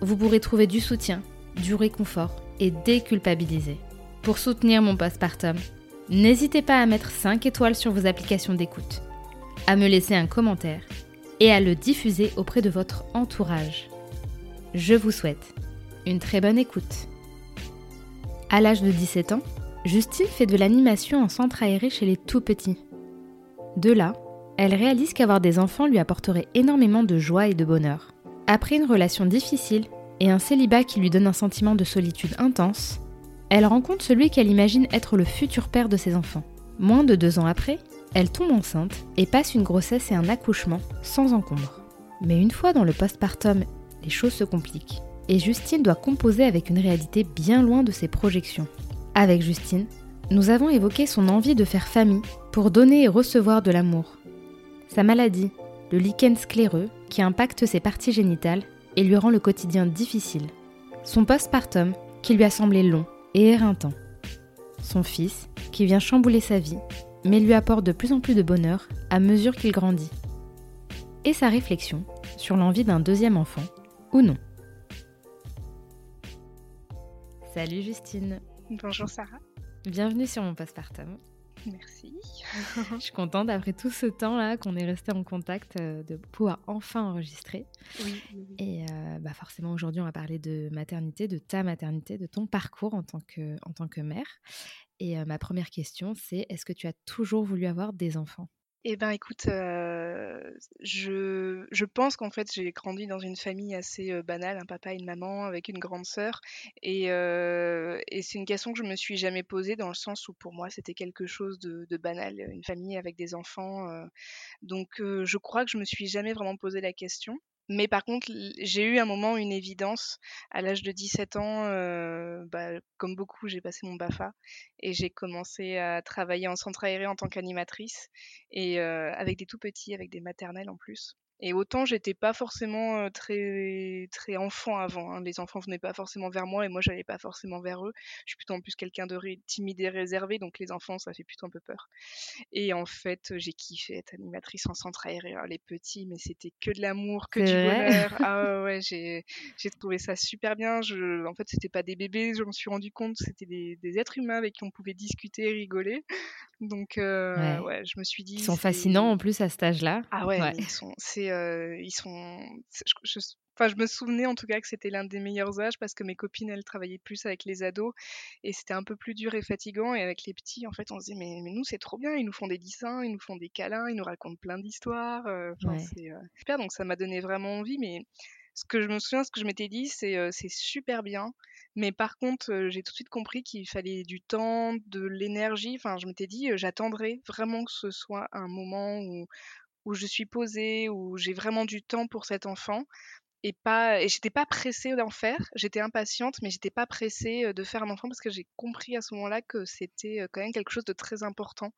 vous pourrez trouver du soutien, du réconfort et déculpabiliser. Pour soutenir mon postpartum, n'hésitez pas à mettre 5 étoiles sur vos applications d'écoute, à me laisser un commentaire et à le diffuser auprès de votre entourage. Je vous souhaite une très bonne écoute. À l'âge de 17 ans, Justine fait de l'animation en centre aéré chez les tout petits. De là, elle réalise qu'avoir des enfants lui apporterait énormément de joie et de bonheur. Après une relation difficile et un célibat qui lui donne un sentiment de solitude intense, elle rencontre celui qu'elle imagine être le futur père de ses enfants. Moins de deux ans après, elle tombe enceinte et passe une grossesse et un accouchement sans encombre. Mais une fois dans le postpartum, les choses se compliquent et Justine doit composer avec une réalité bien loin de ses projections. Avec Justine, nous avons évoqué son envie de faire famille pour donner et recevoir de l'amour. Sa maladie, le lichen scléreux, qui impacte ses parties génitales et lui rend le quotidien difficile. Son postpartum, qui lui a semblé long et éreintant. Son fils, qui vient chambouler sa vie, mais lui apporte de plus en plus de bonheur à mesure qu'il grandit. Et sa réflexion sur l'envie d'un deuxième enfant, ou non. Salut Justine. Bonjour Sarah. Bienvenue sur mon postpartum. Merci. Je suis contente après tout ce temps-là qu'on est resté en contact euh, de pouvoir enfin enregistrer. Oui. Et euh, bah forcément aujourd'hui on va parler de maternité, de ta maternité, de ton parcours en tant que, en tant que mère. Et euh, ma première question c'est est-ce que tu as toujours voulu avoir des enfants? Eh ben, écoute, euh, je, je pense qu'en fait, j'ai grandi dans une famille assez euh, banale, un papa et une maman avec une grande sœur. Et, euh, et c'est une question que je me suis jamais posée dans le sens où pour moi, c'était quelque chose de, de banal, une famille avec des enfants. donc, je crois que je me suis jamais vraiment posé la question. Mais par contre, j'ai eu un moment une évidence. À l'âge de 17 ans, bah, comme beaucoup, j'ai passé mon BAFA et j'ai commencé à travailler en centre aéré en tant qu'animatrice et avec des tout petits, avec des maternelles en plus. Et autant j'étais pas forcément très très enfant avant. Hein. Les enfants venaient pas forcément vers moi et moi j'allais pas forcément vers eux. Je suis plutôt en plus quelqu'un de timide et réservé, donc les enfants ça fait plutôt un peu peur. Et en fait j'ai kiffé être animatrice en centre aérien. Les petits, mais c'était que de l'amour, que du bonheur. Ah ouais, j'ai trouvé ça super bien. Je, en fait c'était pas des bébés, je me suis rendu compte, c'était des, des êtres humains avec qui on pouvait discuter, rigoler. Donc euh, ouais. je me suis dit. Ils sont fascinants en plus à cet âge-là. Ah ouais, ils sont, euh, ils sont. Je, enfin, je me souvenais en tout cas que c'était l'un des meilleurs âges parce que mes copines elles travaillaient plus avec les ados et c'était un peu plus dur et fatigant et avec les petits en fait on se disait mais, mais nous c'est trop bien, ils nous font des dessins, ils nous font des câlins, ils nous racontent plein d'histoires. Euh, c'est super donc ça m'a donné vraiment envie mais ce que je me souviens, ce que je m'étais dit, c'est c'est super bien, mais par contre, j'ai tout de suite compris qu'il fallait du temps, de l'énergie. Enfin, je m'étais dit, j'attendrai vraiment que ce soit un moment où, où je suis posée, où j'ai vraiment du temps pour cet enfant. Et pas, et j'étais pas pressée d'en faire. J'étais impatiente, mais j'étais pas pressée de faire un enfant parce que j'ai compris à ce moment-là que c'était quand même quelque chose de très important.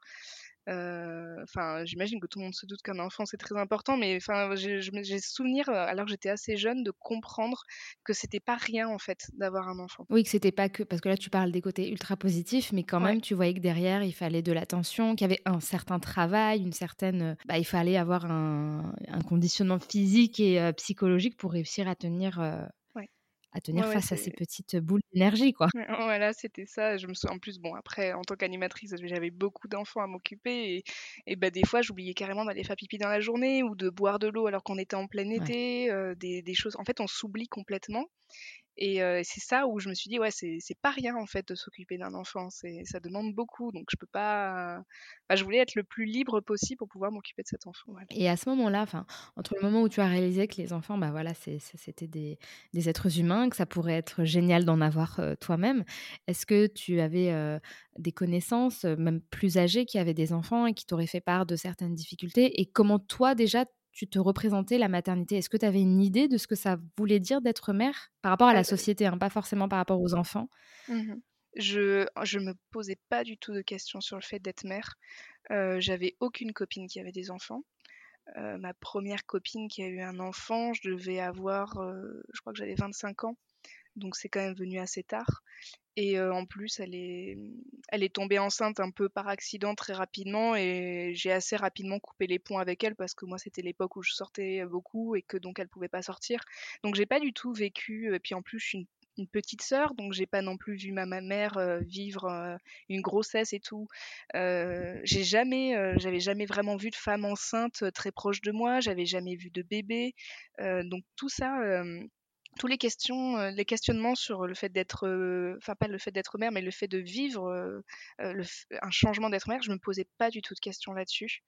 Euh, enfin, j'imagine que tout le monde se doute qu'un enfant c'est très important, mais enfin, j'ai souvenir, euh, alors que j'étais assez jeune, de comprendre que c'était pas rien en fait d'avoir un enfant. Oui, que c'était pas que parce que là tu parles des côtés ultra positifs, mais quand même tu voyais que derrière il fallait de l'attention, qu'il y avait un certain travail, une certaine, bah, il fallait avoir un, conditionnement physique et psychologique pour réussir à tenir à tenir face à ces petites boules d'énergie, quoi. Voilà, c'était ça. Je me souviens en plus, bon, après, en tant qu'animatrice, j'avais beaucoup d'enfants à m'occuper et, et bah, des fois, j'oubliais carrément d'aller faire pipi dans la journée ou de boire de l'eau alors qu'on était en plein été, des, des, choses. En fait, on s'oublie complètement. Et c'est ça où je me suis dit, ouais, c'est pas rien en fait de s'occuper d'un enfant, ça demande beaucoup, donc je peux pas. Bah, je voulais être le plus libre possible pour pouvoir m'occuper de cet enfant. Et à ce moment-là, entre le moment où tu as réalisé que les enfants, bah voilà, c'était des, des, êtres humains, que ça pourrait être génial d'en avoir toi-même, est-ce que tu avais des connaissances, même plus âgées, qui avaient des enfants et qui t'auraient fait part de certaines difficultés? Et comment toi déjà tu te représentais la maternité? Est-ce que tu avais une idée de ce que ça voulait dire d'être mère par rapport à la société, hein, pas forcément par rapport aux enfants? Mmh Je ne me posais pas du tout de questions sur le fait d'être mère. Euh, j'avais aucune copine qui avait des enfants. Euh, ma première copine qui a eu un enfant, je devais avoir, euh, je crois que j'avais 25 ans, donc c'est quand même venu assez tard. Et en plus, elle est, elle est tombée enceinte un peu par accident très rapidement et j'ai assez rapidement coupé les ponts avec elle parce que moi, c'était l'époque où je sortais beaucoup et que donc elle pouvait pas sortir. Donc j'ai pas du tout vécu. Et puis en plus, je suis une, petite sœur, donc j'ai pas non plus vu ma, mère vivre une grossesse et tout. j'ai jamais, j'avais jamais vraiment vu de femme enceinte très proche de moi. J'avais jamais vu de bébé. donc tout ça tous les questions, euh, les questionnements sur le fait d'être, euh, enfin pas le fait d'être mère, mais le fait de vivre euh, un changement d'être mère, je me posais pas du tout de questions là-dessus.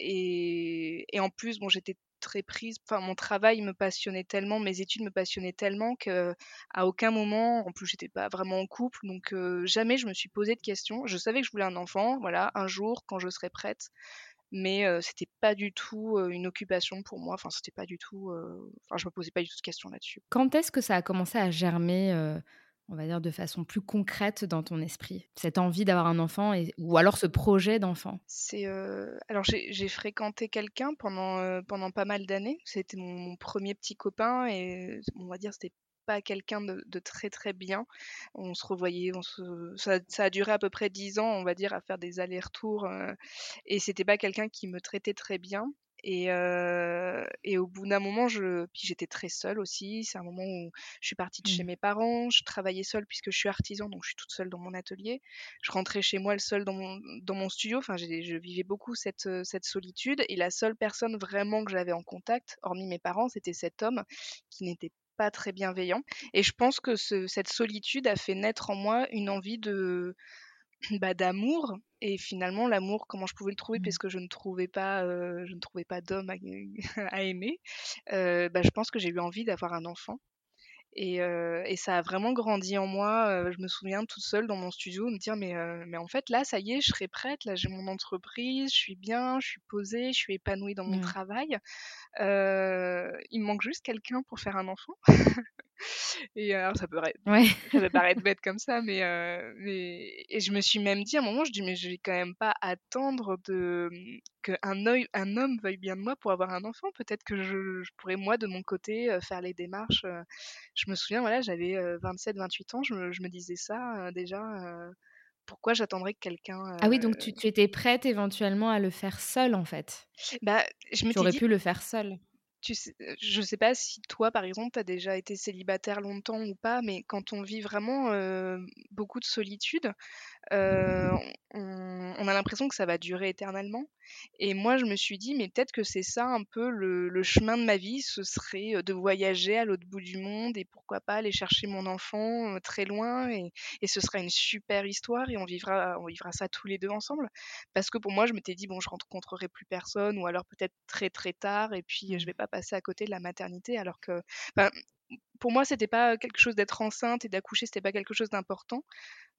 Et, en plus, bon, j'étais très prise. Enfin, mon travail me passionnait tellement, mes études me passionnaient tellement que à aucun moment, en plus, j'étais pas vraiment en couple, donc jamais je me suis posé de questions. Je savais que je voulais un enfant, voilà, un jour quand je serais prête mais c'était pas du tout une occupation pour moi. Enfin, c'était pas du tout. Enfin, je me posais pas du tout de questions là-dessus. Quand est-ce que ça a commencé à germer, on va dire de façon plus concrète dans ton esprit, cette envie d'avoir un enfant et... ou alors ce projet d'enfant? C'est alors j'ai fréquenté quelqu'un pendant pendant pas mal d'années. C'était mon, mon, premier petit copain et on va dire c'était pas quelqu'un de, très très bien. On se revoyait, on se, ça, a duré à peu près dix ans, on va dire, à faire des allers-retours. Euh, et c'était pas quelqu'un qui me traitait très bien. Et, euh, et, au bout d'un moment, je, puis j'étais très seule aussi. C'est un moment où je suis partie de chez mmh. mes parents. Je travaillais seule puisque je suis artisan, donc je suis toute seule dans mon atelier. Je rentrais chez moi seule dans mon, dans mon studio. Enfin, je vivais beaucoup cette, cette solitude. Et la seule personne vraiment que j'avais en contact, hormis mes parents, c'était cet homme qui n'était pas très bienveillant. Et je pense que cette solitude a fait naître en moi une envie de bah, d'amour et finalement l'amour comment je pouvais le trouver mmh. puisque je ne trouvais pas euh, je ne trouvais pas d'homme à, aimer euh, bah, je pense que j'ai eu envie d'avoir un enfant euh, et, ça a vraiment grandi en moi. Euh, je me souviens toute seule dans mon studio me dire mais, euh, mais en fait là ça y est je serai prête, là j'ai mon entreprise, je suis bien, je suis posée, je suis épanouie dans mon travail. il me manque juste quelqu'un pour faire un enfant. Et alors, ça peut, paraître, ça peut paraître bête comme ça, mais, mais, Et je me suis même dit à un moment, je dis, mais je vais quand même pas attendre de, qu'un un homme veuille bien de moi pour avoir un enfant. Peut-être que je, pourrais, moi, de mon côté, faire les démarches. Je me souviens, voilà, j'avais 27, 28 ans, je me, je me disais ça déjà pourquoi j'attendrais que quelqu'un. Ah oui, donc tu, tu, étais prête éventuellement à le faire seule en fait? Bah, je me tu aurais pu le faire seule tu sais, je sais pas si toi, par exemple, tu as déjà été célibataire longtemps ou pas, mais quand on vit vraiment beaucoup de solitude, on, on, a l'impression que ça va durer éternellement. Et moi, je me suis dit, mais peut-être que c'est ça un peu le, chemin de ma vie, ce serait de voyager à l'autre bout du monde et pourquoi pas aller chercher mon enfant très loin et, ce sera une super histoire et on vivra, on vivra ça tous les deux ensemble. Parce que pour moi, je m'étais dit, bon, je rencontrerai plus personne ou alors peut-être très très tard et puis je vais pas passer à côté de la maternité alors que pour moi, c'était pas quelque chose d'être enceinte et d'accoucher, c'était pas quelque chose d'important.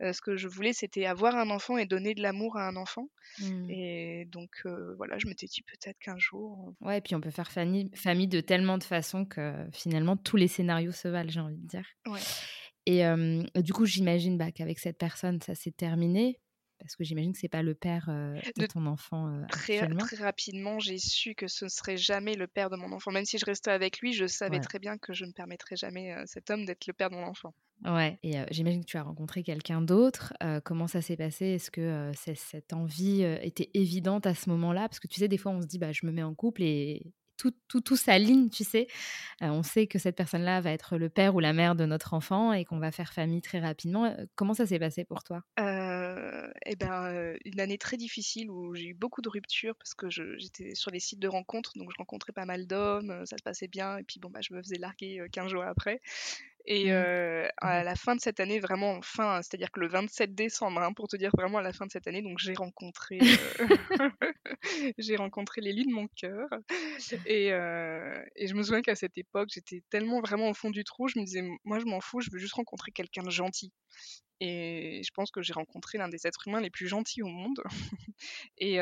Euh, ce que je voulais, c'était avoir un enfant et donner de l'amour à un enfant. Mmh. Et donc, euh, voilà, je m'étais dit peut-être qu'un jour. Ouais, et puis on peut faire famille, famille de tellement de façons que finalement, tous les scénarios se valent, j'ai envie de dire. Ouais. Et du coup, j'imagine bah, qu'avec cette personne, ça s'est terminé. Parce que j'imagine que c'est pas le père de, ton enfant très, actuellement. Très rapidement, j'ai su que ce ne serait jamais le père de mon enfant. Même si je restais avec lui, je savais très bien que je ne permettrais jamais à cet homme d'être le père de mon enfant. Ouais, et j'imagine que tu as rencontré quelqu'un d'autre. comment ça s'est passé? Est-ce que cette envie était évidente à ce moment-là? Parce que tu sais, des fois, on se dit, bah, je me mets en couple et tout, tout, tout s'aligne, tu sais? on sait que cette personne-là va être le père ou la mère de notre enfant et qu'on va faire famille très rapidement. Comment ça s'est passé pour toi? Et ben, une année très difficile où j'ai eu beaucoup de ruptures parce que j'étais sur les sites de rencontres, donc je rencontrais pas mal d'hommes, ça se passait bien, et puis bon, bah, je me faisais larguer 15 jours après. Et mmh. à mmh. la fin de cette année, vraiment fin, c'est-à-dire que le 27 décembre, hein, pour te dire vraiment à la fin de cette année, donc j'ai rencontré, j'ai rencontré de mon cœur. Et, et, je me souviens qu'à cette époque, j'étais tellement vraiment au fond du trou, je me disais, moi je m'en fous, je veux juste rencontrer quelqu'un de gentil. Et je pense que j'ai rencontré l'un des êtres humains les plus gentils au monde. et,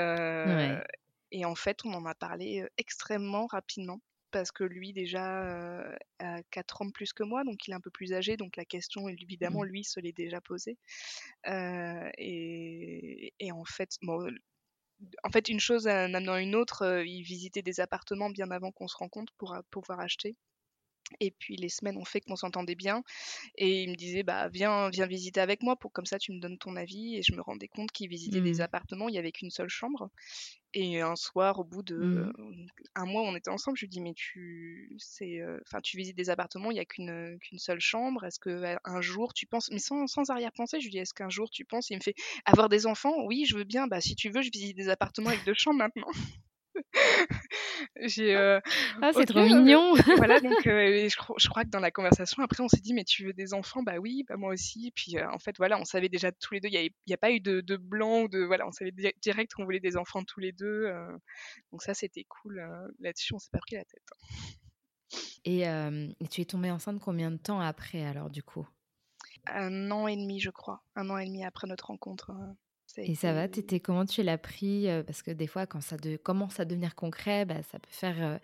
et en fait, on en a parlé extrêmement rapidement parce que lui déjà a 4 ans de plus que moi, donc il est un peu plus âgé, donc la question évidemment mmh. lui se l'est déjà posée. Et, et, en fait, bon, en fait une chose en amenant une autre, il visitait des appartements bien avant qu'on se rencontre pour pouvoir acheter. Et puis les semaines ont fait qu'on s'entendait bien. Et il me disait, bah viens, viens visiter avec moi pour comme ça tu me donnes ton avis. Et je me rendais compte qu'il visitait des mmh. appartements, il n'y avait qu'une seule chambre. Et un soir, au bout de mmh. un mois, on était ensemble. Je lui dis, mais tu, c'est, enfin, tu visites des appartements, il n'y a qu'une qu'une seule chambre. Est-ce que un jour tu penses, mais sans, sans arrière-pensée, je lui dis, est-ce qu'un jour tu penses Il me fait, avoir des enfants? Oui, je veux bien. Bah si tu veux, je visite des appartements avec deux chambres maintenant. J'ai, euh, ah, c'est trop mignon. voilà, donc euh, je, je, crois que dans la conversation, après, on s'est dit, mais tu veux des enfants? Bah oui, bah moi aussi. Puis, euh, en fait, voilà, on savait déjà tous les deux, il n'y a, pas eu de, de, blanc ou de. Voilà, on savait direct qu'on voulait des enfants tous les deux. donc, ça, c'était cool. Là-dessus, on s'est pas pris la tête. Et, et, tu es tombée enceinte combien de temps après, alors, du coup? Un an et demi, je crois. Un an et demi après notre rencontre. Et ça va, étais, comment tu l'as pris Parce que des fois, quand ça commence à devenir concret, bah, ça peut faire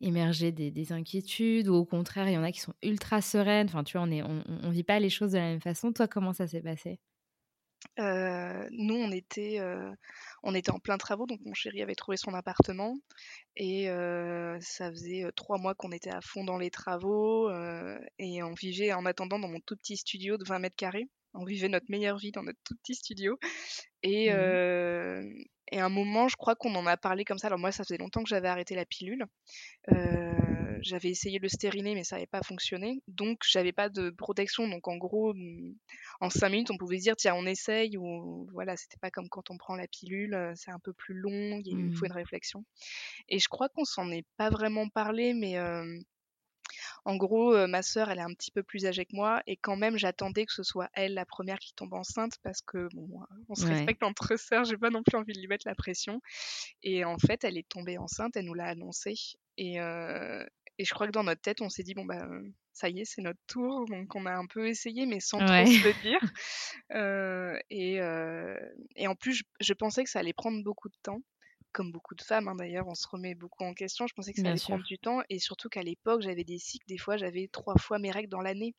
émerger des, inquiétudes ou au contraire, il y en a qui sont ultra sereines. Enfin, tu vois, on ne on, on vit pas les choses de la même façon. Toi, comment ça s'est passé? Nous, on était, on était en plein travaux, donc mon chéri avait trouvé son appartement et ça faisait trois mois qu'on était à fond dans les travaux et on vivait en attendant dans mon tout petit studio de 20 mètres carrés. On vivait notre meilleure vie dans notre tout petit studio et, mmh et à un moment, je crois qu'on en a parlé comme ça. Alors moi, ça faisait longtemps que j'avais arrêté la pilule. j'avais essayé le stériné, mais ça n'avait pas fonctionné. Donc, j'avais pas de protection. Donc, en gros, mmh, en cinq minutes, on pouvait se dire, tiens, on essaye. Ou voilà, c'était pas comme quand on prend la pilule. C'est un peu plus long. Il faut mmh. une réflexion. Et je crois qu'on s'en est pas vraiment parlé, mais en gros, ma sœur, elle est un petit peu plus âgée que moi et quand même, j'attendais que ce soit elle la première qui tombe enceinte parce que bon, on se respecte entre sœurs, j'ai pas non plus envie de lui mettre la pression. Et en fait, elle est tombée enceinte, elle nous l'a annoncé et, et je crois que dans notre tête, on s'est dit bon bah ça y est, c'est notre tour. Donc on a un peu essayé, mais sans trop se le dire. et, et, en plus, je, pensais que ça allait prendre beaucoup de temps comme beaucoup de femmes hein, d'ailleurs, on se remet beaucoup en question. Je pensais que ça allait prendre du temps et surtout qu'à l'époque, j'avais des cycles, des fois j'avais trois fois mes règles dans l'année.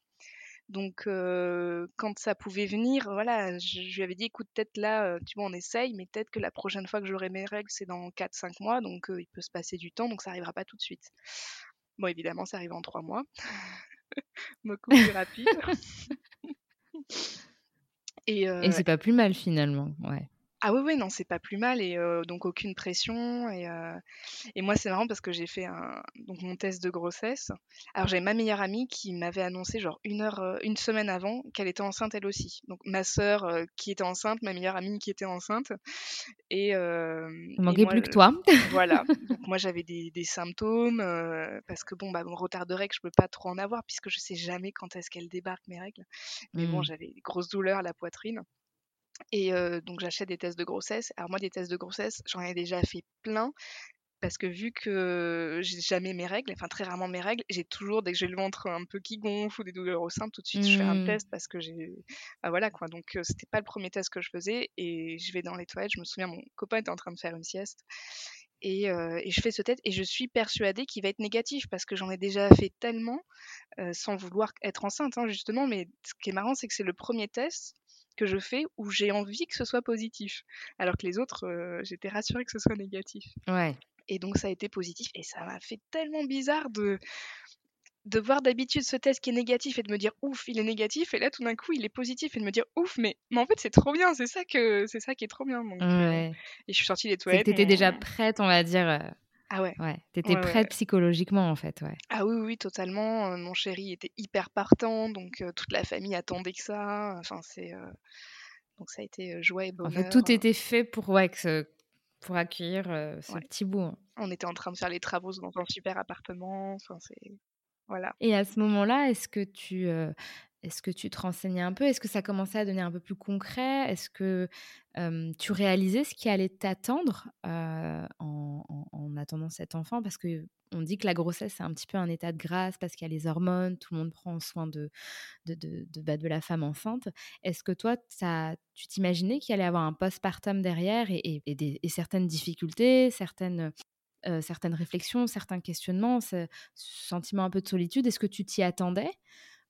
Donc quand ça pouvait venir, voilà, je, lui avais dit écoute, peut-être là, tu vois, on essaye, mais peut-être que la prochaine fois que j'aurai mes règles, c'est dans 4-5 mois, donc il peut se passer du temps, donc ça arrivera pas tout de suite. Bon, évidemment, ça arrive en 3 mois. Beaucoup plus rapide. et, et c'est pas plus mal finalement, ouais. Ah oui, oui, non, c'est pas plus mal et donc aucune pression et, et moi c'est marrant parce que j'ai fait un, donc mon test de grossesse. Alors j'ai ma meilleure amie qui m'avait annoncé genre une heure, une semaine avant qu'elle était enceinte elle aussi. Donc ma sœur qui était enceinte, ma meilleure amie qui était enceinte et Il manquait plus que toi. voilà. Donc moi j'avais des, des symptômes parce que bon bah mon retard de règles je peux pas trop en avoir puisque je sais jamais quand est-ce qu'elles débarquent mes règles. Mais bon mmh. j'avais des grosses douleurs à la poitrine. Et donc j'achète des tests de grossesse. Alors moi, des tests de grossesse, j'en ai déjà fait plein. Parce que vu que j'ai jamais mes règles, enfin très rarement mes règles, j'ai toujours, dès que j'ai le ventre un peu qui gonfle ou des douleurs au sein, tout de suite je fais un mmh. test parce que j'ai. Bah voilà quoi. Donc c'était pas le premier test que je faisais. Et je vais dans les toilettes, je me souviens, mon copain était en train de faire une sieste. Et, et, je fais ce test et je suis persuadée qu'il va être négatif parce que j'en ai déjà fait tellement sans vouloir être enceinte hein, justement mais ce qui est marrant c'est que c'est le premier test que je fais où j'ai envie que ce soit positif. Alors que les autres, euh, j'étais rassurée que ce soit négatif. Ouais. Et donc ça a été positif et ça m'a fait tellement bizarre de de voir d'habitude ce test qui est négatif et de me dire ouf il est négatif et là tout d'un coup il est positif et de me dire ouf mais, mais en fait c'est trop bien c'est ça que c'est ça qui est trop bien donc, euh, et je suis sortie des toilettes t'étais déjà prête on va dire euh, ah ouais. Ouais, t'étais prête psychologiquement en fait, ouais. Ah oui, oui, totalement. mon chéri était hyper partant, donc toute la famille attendait que ça. Enfin, c'est Donc ça a été joie et bonheur. En fait, tout était fait pour, ouais, pour accueillir ce petit bout. Hein. On était en train de faire les travaux dans un super appartement. Enfin, c'est voilà. Et à ce moment-là, est-ce que tu est-ce que tu te renseignais un peu? Est-ce que ça commençait à devenir un peu plus concret? Est-ce que tu réalisais ce qui allait t'attendre en, attendant cet enfant? Parce que on dit que la grossesse, c'est un petit peu un état de grâce parce qu'il y a les hormones, tout le monde prend soin de, de, de, de, bah, la femme enceinte. Est-ce que toi, tu t'imaginais qu'il allait avoir un postpartum derrière et, et, certaines difficultés, certaines, certaines réflexions, certains questionnements, ce sentiment un peu de solitude? Est-ce que tu t'y attendais?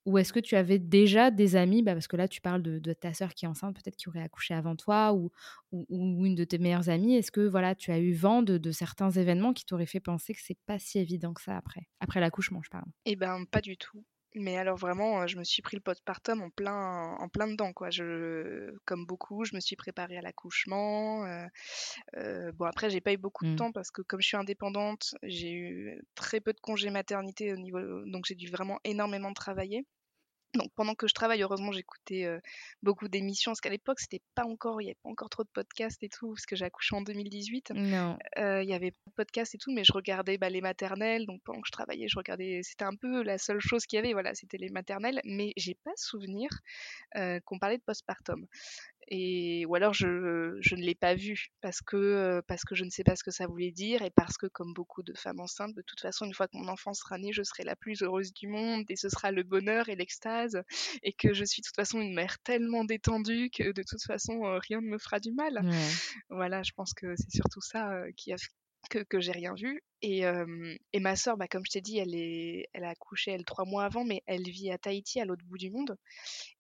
Ou est-ce que tu avais déjà des amis, bah, parce que là tu parles de, ta sœur qui est enceinte, peut-être qui aurait accouché avant toi, ou, ou, une de tes meilleures amies. Est-ce que voilà, tu as eu vent de, certains événements qui t'auraient fait penser que c'est pas si évident que ça après, après l'accouchement, je parle? Eh ben pas du tout. Mais alors vraiment, je me suis pris le postpartum en plein, en plein dedans, quoi. Je, comme beaucoup, je me suis préparée à l'accouchement. bon après, j'ai pas eu beaucoup de mmh. temps parce que comme je suis indépendante, j'ai eu très peu de congés maternité au niveau, donc j'ai dû vraiment énormément travailler. Donc pendant que je travaille, heureusement, j'écoutais beaucoup d'émissions, parce qu'à l'époque, c'était pas encore, il n'y avait pas encore trop de podcasts et tout, parce que j'ai accouché en 2018. Non. Il y avait pas de podcasts et tout, mais je regardais bah, les maternelles, donc pendant que je travaillais, je regardais, c'était un peu la seule chose qu'il y avait, voilà, c'était les maternelles, mais j'ai pas souvenir qu'on parlait de postpartum et ou alors je, je ne l'ai pas vu parce que parce que je ne sais pas ce que ça voulait dire et parce que comme beaucoup de femmes enceintes de toute façon une fois que mon enfant sera né je serai la plus heureuse du monde et ce sera le bonheur et l'extase et que je suis de toute façon une mère tellement détendue que de toute façon rien ne me fera du mal. Voilà je pense que c'est surtout ça qui a que, que j'ai rien vu. Et, et ma sœur, bah, comme je t'ai dit, elle, est, elle a accouché elle trois mois avant, mais elle vit à Tahiti, à l'autre bout du monde.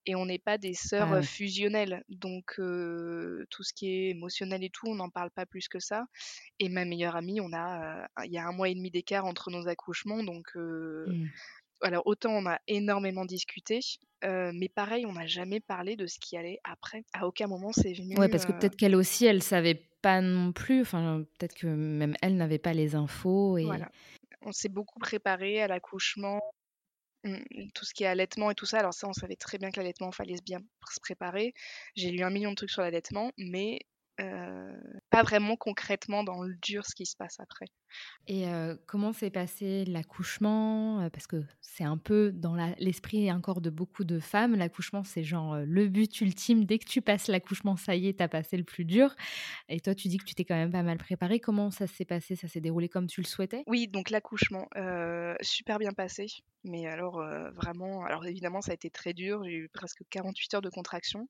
Et on n'est pas des sœurs ah fusionnelles. Donc tout ce qui est émotionnel et tout, on n'en parle pas plus que ça. Et ma meilleure amie, on a, il y a un mois et demi d'écart entre nos accouchements. Donc mmh. Alors autant on a énormément discuté, mais pareil, on n'a jamais parlé de ce qui allait après. À aucun moment c'est venu. Ouais, parce que peut-être qu'elle aussi, elle savait pas non plus. Enfin, peut-être que même elle n'avait pas les infos. Et... Voilà. On s'est beaucoup préparé à l'accouchement, mmh, tout ce qui est allaitement et tout ça. Alors ça, on savait très bien que l'allaitement, fallait bien se préparer. J'ai lu un million de trucs sur l'allaitement, mais pas vraiment concrètement dans le dur ce qui se passe après. Et comment s'est passé l'accouchement? Parce que c'est un peu dans l'esprit encore de beaucoup de femmes, l'accouchement c'est genre le but ultime. Dès que tu passes l'accouchement, ça y est, t'as passé le plus dur. Et toi, tu dis que tu t'es quand même pas mal préparée. Comment ça s'est passé? Ça s'est déroulé comme tu le souhaitais? Oui, donc l'accouchement, super bien passé. Mais alors vraiment, alors évidemment ça a été très dur. J'ai eu presque 48 heures de contraction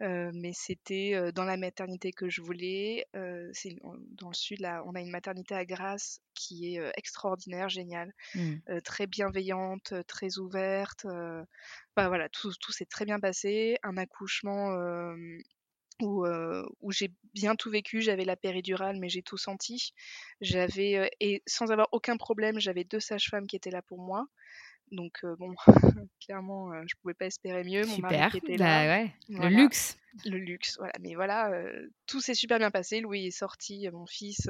mais c'était dans la maternité que je voulais. c'est dans le sud, là, on a une maternité à Grasse qui est extraordinaire, géniale, mmh. très bienveillante, très ouverte. Bah, voilà, tout, tout s'est très bien passé. Un accouchement où, où j'ai bien tout vécu. J'avais la péridurale, mais j'ai tout senti. J'avais et sans avoir aucun problème, j'avais deux sages-femmes qui étaient là pour moi. Donc bon, clairement, je pouvais pas espérer mieux. Mon super. mari était bah là. Le luxe. Le luxe, voilà. Mais voilà, tout s'est super bien passé. Louis est sorti, mon fils,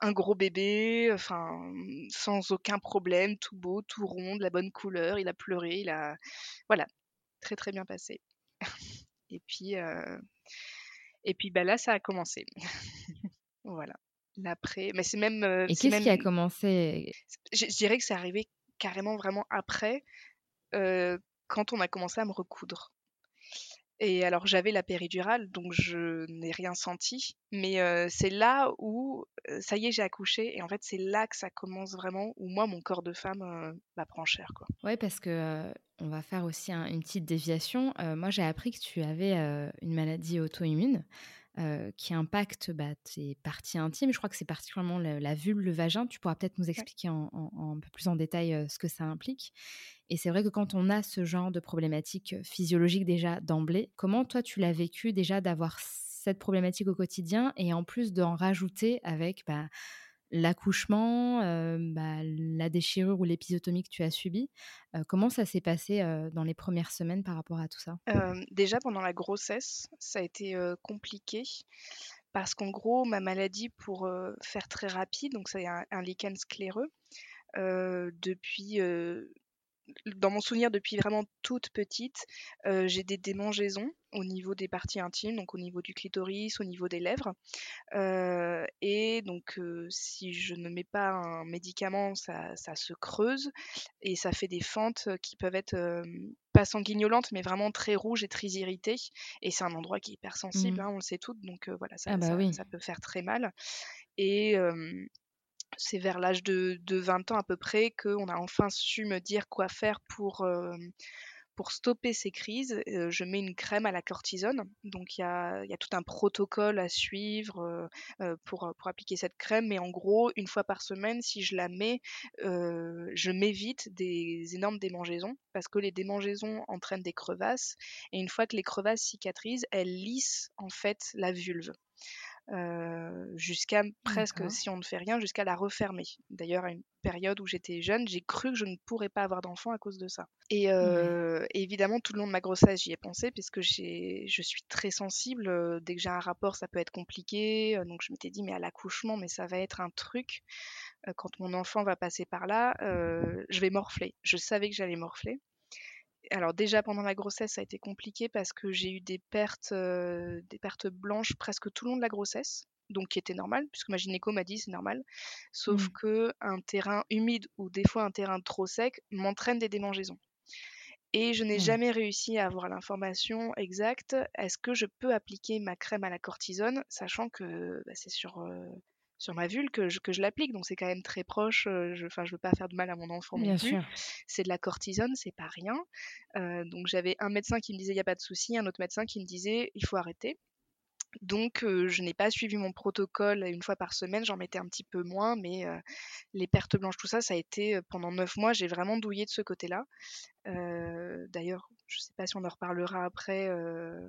un gros bébé, enfin, sans aucun problème, tout beau, tout rond, de la bonne couleur. Il a pleuré, il a, voilà, très très bien passé. et puis, et puis bah là, ça a commencé. voilà. L'après, mais c'est même. et qu'est-ce qui a commencé? Je, je dirais que c'est arrivé carrément vraiment après, quand on a commencé à me recoudre. Et alors j'avais la péridurale, donc je n'ai rien senti, mais c'est là où ça y est, j'ai accouché, et en fait c'est là que ça commence vraiment, où moi mon corps de femme bah, prend cher, quoi. Parce que on va faire aussi une petite déviation. moi j'ai appris que tu avais une maladie auto-immune. Qui impacte bah, tes parties intimes. Je crois que c'est particulièrement la, vulve, le vagin. Tu pourras peut-être nous expliquer un peu plus en détail ce que ça implique. Et c'est vrai que quand on a ce genre de problématique physiologique déjà d'emblée, comment toi tu l'as vécu déjà d'avoir cette problématique au quotidien et en plus d'en rajouter avec bah, l'accouchement, bah, la déchirure ou l'épisotomie que tu as subie. comment ça s'est passé dans les premières semaines par rapport à tout ça? Déjà pendant la grossesse, ça a été compliqué parce qu'en gros, ma maladie, pour faire très rapide, donc c'est un, un, lichen scléreux, depuis dans mon souvenir depuis vraiment toute petite, euh, j'ai des démangeaisons au niveau des parties intimes, donc au niveau du clitoris, au niveau des lèvres. Euh, et donc, euh, si je ne mets pas un médicament, ça, ça, se creuse et ça fait des fentes qui peuvent être pas sanguignolantes, mais vraiment très rouges et très irritées. Et c'est un endroit qui est hypersensible, mmh. hein, on le sait toutes, donc voilà, ça, ah bah ça, ça, peut faire très mal. Et c'est vers l'âge de, 20 ans à peu près qu'on a enfin su me dire quoi faire pour, euh, stopper ces crises. Euh, je mets une crème à la cortisone. Donc il y a, tout un protocole à suivre euh, pour, pour appliquer cette crème. Mais en gros, une fois par semaine, si je la mets, je m'évite des énormes démangeaisons parce que les démangeaisons entraînent des crevasses. Et une fois que les crevasses cicatrisent, elles lissent en fait la vulve. Euh, jusqu'à presque, si on ne fait rien, jusqu'à la refermer. D'ailleurs, à une période où j'étais jeune, j'ai cru que je ne pourrais pas avoir d'enfant à cause de ça. Et, euh, évidemment, tout le long de ma grossesse, j'y ai pensé, puisque je suis très sensible. Euh, dès que j'ai un rapport, ça peut être compliqué. donc je m'étais dit, mais à l'accouchement, mais ça va être un truc. quand mon enfant va passer par là, je vais morfler. Je savais que j'allais morfler alors déjà pendant la grossesse, ça a été compliqué parce que j'ai eu des pertes, euh, des pertes blanches presque tout le long de la grossesse, donc qui était normal puisque ma gynéco m'a dit c'est normal. Sauf mmh. que un terrain humide ou des fois un terrain trop sec m'entraîne des démangeaisons. Et je n'ai mmh. jamais réussi à avoir l'information exacte. Est-ce que je peux appliquer ma crème à la cortisone, sachant que bah, c'est sur euh, sur ma vulve que je, que je l'applique. Donc c'est quand même très proche. je, enfin, je veux pas faire de mal à mon enfant non plus. C'est de la cortisone, c'est pas rien. donc j'avais un médecin qui me disait il y a pas de souci, un autre médecin qui me disait il faut arrêter. Donc je n'ai pas suivi mon protocole une fois par semaine, j'en mettais un petit peu moins, mais les pertes blanches, tout ça, ça a été pendant neuf mois, j'ai vraiment douillé de ce côté-là. D'ailleurs, je ne sais pas si on en reparlera après euh,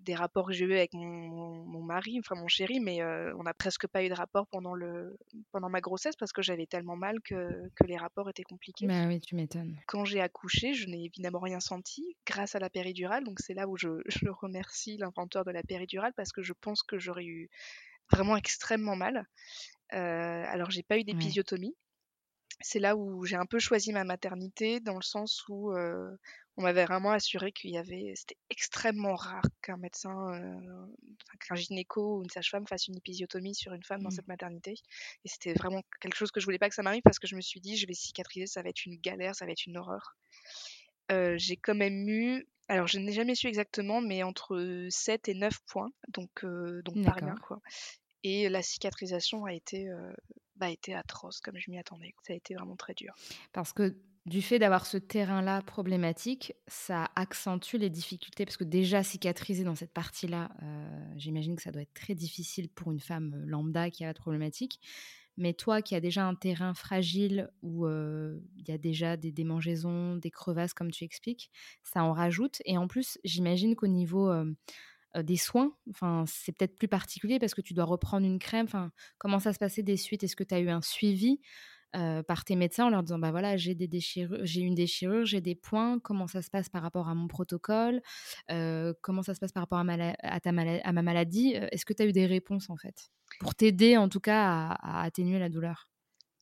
des rapports que j'ai eu avec mon, mari, enfin mon chéri, mais euh, on n'a presque pas eu de rapport pendant, le, pendant ma grossesse parce que j'avais tellement mal que, que, les rapports étaient compliqués. Bah oui, tu m'étonnes. Quand j'ai accouché, je n'ai évidemment rien senti grâce à la péridurale. Donc c'est là où je, je remercie l'inventeur de la péridurale parce que je pense que j'aurais eu vraiment extrêmement mal. Euh, alors j'ai pas eu d'épisiotomie. C'est là où j'ai un peu choisi ma maternité dans le sens où euh, on m'avait vraiment assuré qu'il y avait, c'était extrêmement rare qu'un médecin, euh, qu'un gynéco ou une sage-femme fasse une épisiotomie sur une femme dans mmh. cette maternité. Et c'était vraiment quelque chose que je voulais pas que ça m'arrive parce que je me suis dit, je vais cicatriser, ça va être une galère, ça va être une horreur. Euh, j'ai quand même eu, alors je n'ai jamais su exactement, mais entre 7 et 9 points, donc, euh, donc pas rien quoi. Et la cicatrisation a été, bah, a été atroce comme je m'y attendais. Ça a été vraiment très dur. Parce que du fait d'avoir ce terrain-là problématique, ça accentue les difficultés parce que déjà cicatriser dans cette partie-là, euh, j'imagine que ça doit être très difficile pour une femme euh, lambda qui a la problématique. Mais toi qui as déjà un terrain fragile où euh, il y a déjà des démangeaisons, des crevasses comme tu expliques, ça en rajoute. Et en plus, j'imagine qu'au niveau des soins, enfin c'est peut-être plus particulier parce que tu dois reprendre une crème. Enfin, comment ça se passait des suites? Est-ce que tu as eu un suivi euh, par tes médecins en leur disant bah voilà j'ai des déchirures, j'ai une déchirure, j'ai des points, comment ça se passe par rapport à mon protocole, euh, comment ça se passe par rapport à, ta à ma maladie. Euh, est-ce que tu as eu des réponses en fait pour t'aider en tout cas à, atténuer la douleur?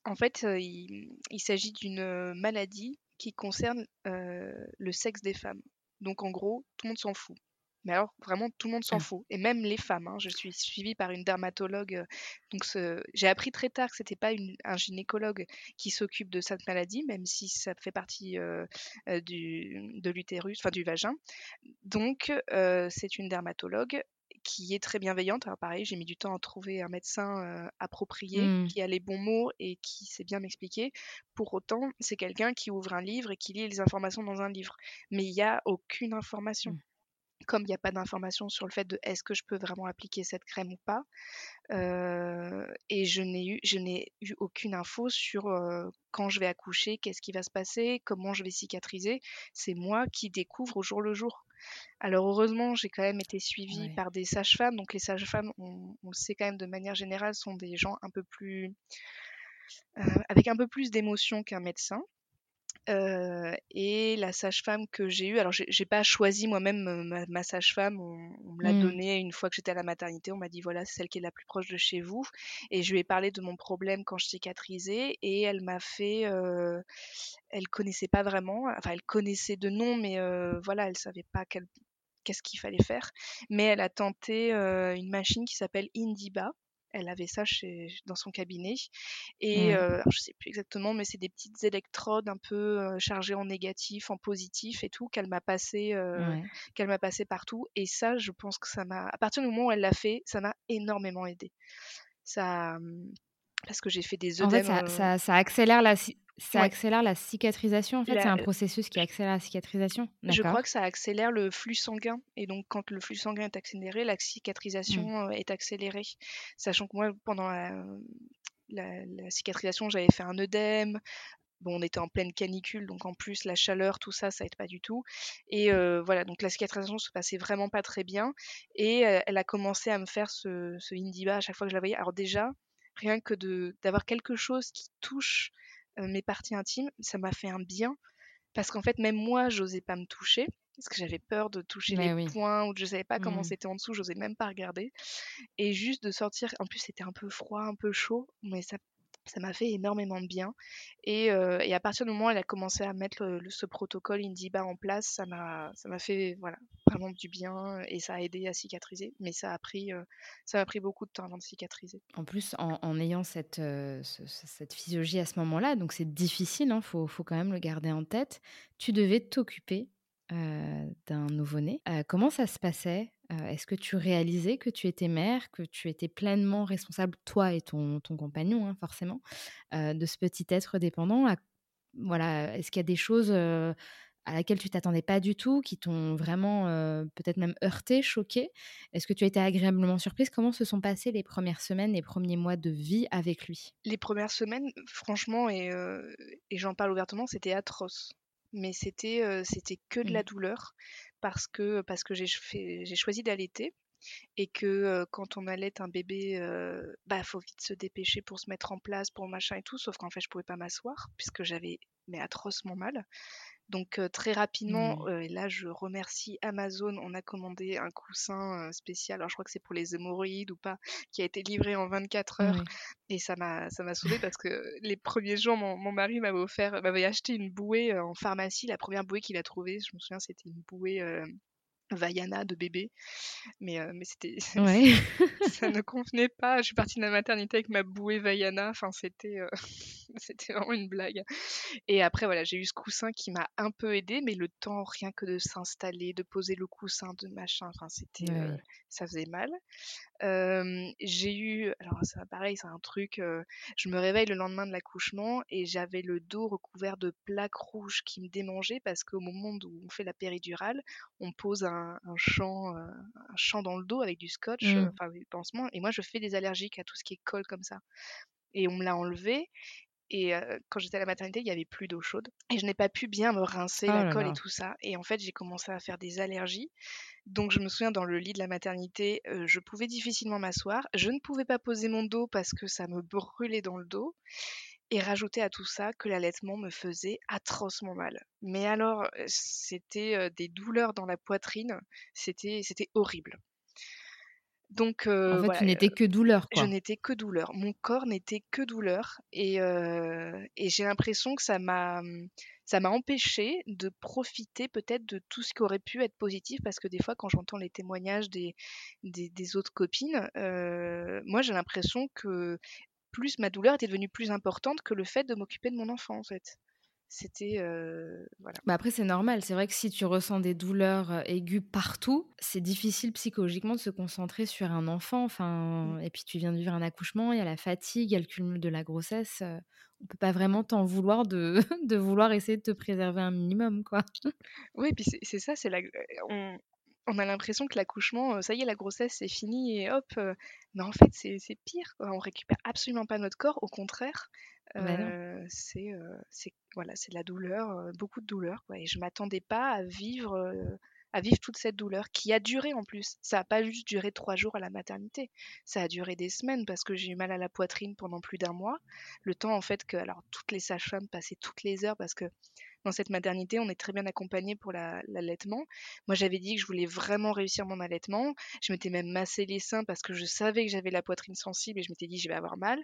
En fait, il s'agit d'une maladie qui concerne le sexe des femmes. Donc en gros, tout le monde s'en fout. Mais alors, vraiment, tout le monde s'en ah. fout. Et même les femmes. Hein. Je suis suivie par une dermatologue. Euh, donc, j'ai appris très tard que ce n'était pas un gynécologue qui s'occupe de cette maladie, même si ça fait partie euh, euh, du, de l'utérus, enfin du vagin. Donc, c'est une dermatologue qui est très bienveillante. Alors pareil, j'ai mis du temps à trouver un médecin approprié, mmh. qui a les bons mots et qui sait bien m'expliquer. Pour autant, c'est quelqu'un qui ouvre un livre et qui lit les informations dans un livre. Mais il n'y a aucune information. Mmh comme il n'y a pas d'information sur le fait de est-ce que je peux vraiment appliquer cette crème ou pas, euh, et je n'ai eu, je n'ai eu aucune info sur euh, quand je vais accoucher, qu'est-ce qui va se passer, comment je vais cicatriser. C'est moi qui découvre au jour le jour. Alors heureusement, j'ai quand même été suivie par des sages-femmes. Donc les sages-femmes, on, le sait quand même de manière générale, sont des gens un peu plus euh, avec un peu plus d'émotion qu'un médecin. Et la sage-femme que j'ai eue, alors j'ai pas choisi moi-même ma, sage-femme, on, me l'a mmh. donnée une fois que j'étais à la maternité, on m'a dit voilà, c'est celle qui est la plus proche de chez vous. Et je lui ai parlé de mon problème quand je cicatrisais et elle m'a fait, elle connaissait pas vraiment, enfin elle connaissait de nom, mais voilà, elle savait pas qu'est-ce qu'il fallait faire. Mais elle a tenté une machine qui s'appelle Indiba elle avait ça chez, dans son cabinet. Et euh, je sais plus exactement, mais c'est des petites électrodes un peu chargées en négatif, en positif et tout, qu'elle m'a passé, euh, qu'elle m'a passé partout. Et ça, je pense que ça m'a, à partir du moment où elle l'a fait, ça m'a énormément aidé. Ça, hum, parce que j'ai fait des œdèmes. En fait, ça, ça, accélère la, ça accélère la cicatrisation, en fait, c'est un processus qui accélère la cicatrisation. Je crois que ça accélère le flux sanguin. Et donc, quand le flux sanguin est accéléré, la cicatrisation mmh. est accélérée. Sachant que moi, pendant la, cicatrisation, j'avais fait un œdème. Bon, on était en pleine canicule, donc en plus, la chaleur, tout ça, ça aide pas du tout. Et voilà, donc la cicatrisation se passait vraiment pas très bien. Et elle a commencé à me faire ce, ce indiba à chaque fois que je la voyais. Alors déjà, rien que d'avoir quelque chose qui touche mes parties intimes, ça m'a fait un bien. Parce qu'en fait, même moi, j'osais pas me toucher. Parce que j'avais peur de toucher les points ou je savais pas comment mmh. c'était en dessous, j'osais même pas regarder. Et juste de sortir, en plus c'était un peu froid, un peu chaud, mais ça ça m'a fait énormément de bien. Et, à partir du moment où elle a commencé à mettre ce protocole Indiba en place, ça m'a, fait voilà, vraiment du bien et ça a aidé à cicatriser. Mais ça a pris, ça m'a pris beaucoup de temps avant de cicatriser. En plus, en, ayant cette, cette physiologie à ce moment-là, donc c'est difficile, il hein, faut, faut, quand même le garder en tête, tu devais t'occuper d'un nouveau-né. comment ça se passait? Est-ce que tu réalisais que tu étais mère, que tu étais pleinement responsable, toi et ton, compagnon, hein, forcément, de ce petit être dépendant? Voilà, Est-ce qu'il y a des choses à laquelle tu t'attendais pas du tout, qui t'ont vraiment peut-être même heurté, choqué? Est-ce que tu as été agréablement surprise? Comment se sont passées les premières semaines, les premiers mois de vie avec lui? Les premières semaines, franchement, et j'en parle ouvertement, c'était atroce mais c'était c'était que de la mmh. douleur parce que parce que j'ai j'ai choisi d'allaiter et que quand on allait un bébé bah faut vite se dépêcher pour se mettre en place pour machin et tout sauf qu'en fait je pouvais pas m'asseoir puisque j'avais mais atrocement mal donc très rapidement, mmh. et là je remercie Amazon, on a commandé un coussin spécial, alors je crois que c'est pour les hémorroïdes ou pas, qui a été livré en 24 heures. Et ça m'a ça m'a saoulée parce que les premiers jours, mon, mon mari m'avait offert, m'avait acheté une bouée en pharmacie. La première bouée qu'il a trouvée, je me souviens, c'était une bouée Vaiana de bébé. Mais, mais c'était. ça ne convenait pas. Je suis partie de la maternité avec ma bouée Vaiana. Enfin, c'était, c'était vraiment une blague. Et après, voilà, j'ai eu ce coussin qui m'a un peu aidé, mais le temps, rien que de s'installer, de poser le coussin, de machin, enfin, c'était. Ça faisait mal. j'ai eu. Alors, ça, pareil, c'est un truc. je me réveille le lendemain de l'accouchement et j'avais le dos recouvert de plaques rouges qui me démangeaient parce qu'au moment où on fait la péridurale, on pose un un, champ, euh, un champ dans le dos avec du scotch, mmh. enfin des pansements. Et moi, je fais des allergiques à tout ce qui est colle comme ça. Et on me l'a enlevé. Et euh, quand j'étais à la maternité, il n'y avait plus d'eau chaude. Et je n'ai pas pu bien me rincer oh la colle et tout ça. Et en fait, j'ai commencé à faire des allergies. Donc, je me souviens, dans le lit de la maternité, je pouvais difficilement m'asseoir. Je ne pouvais pas poser mon dos parce que ça me brûlait dans le dos. Et rajouter à tout ça que l'allaitement me faisait atrocement mal. Mais alors, c'était des douleurs dans la poitrine, c'était c'était horrible. Donc, en fait, tu n'étais que douleur. Je n'étais que douleur. Mon corps n'était que douleur, et, et j'ai l'impression que ça m'a ça m'a empêché de profiter peut-être de tout ce qui aurait pu être positif, parce que des fois, quand j'entends les témoignages des, des, des autres copines, moi j'ai l'impression que plus ma douleur était devenue plus importante que le fait de m'occuper de mon enfant en fait. C'était voilà. Bah après c'est normal, c'est vrai que si tu ressens des douleurs aiguës partout, c'est difficile psychologiquement de se concentrer sur un enfant. Enfin, mmh. et puis tu viens de vivre un accouchement, il y a la fatigue, il y a le cumul de la grossesse. On peut pas vraiment t'en vouloir de, de vouloir essayer de te préserver un minimum, quoi. Oui, puis c'est ça, c'est la, on, on a l'impression que l'accouchement, ça y est, la grossesse, c'est fini et hop. mais en fait, c'est pire. On récupère absolument pas notre corps. Au contraire, bah c'est voilà, c'est de la douleur, beaucoup de douleur. Et je m'attendais pas à vivre, à vivre toute cette douleur qui a duré en plus. Ça n'a pas juste duré trois jours à la maternité. Ça a duré des semaines parce que j'ai eu mal à la poitrine pendant plus d'un mois. Le temps en fait que, alors toutes les sages-femmes passaient toutes les heures parce que dans cette maternité, on est très bien accompagné pour l'allaitement. Moi, j'avais dit que je voulais vraiment réussir mon allaitement. Je m'étais même massé les seins parce que je savais que j'avais la poitrine sensible et je m'étais dit je vais avoir mal.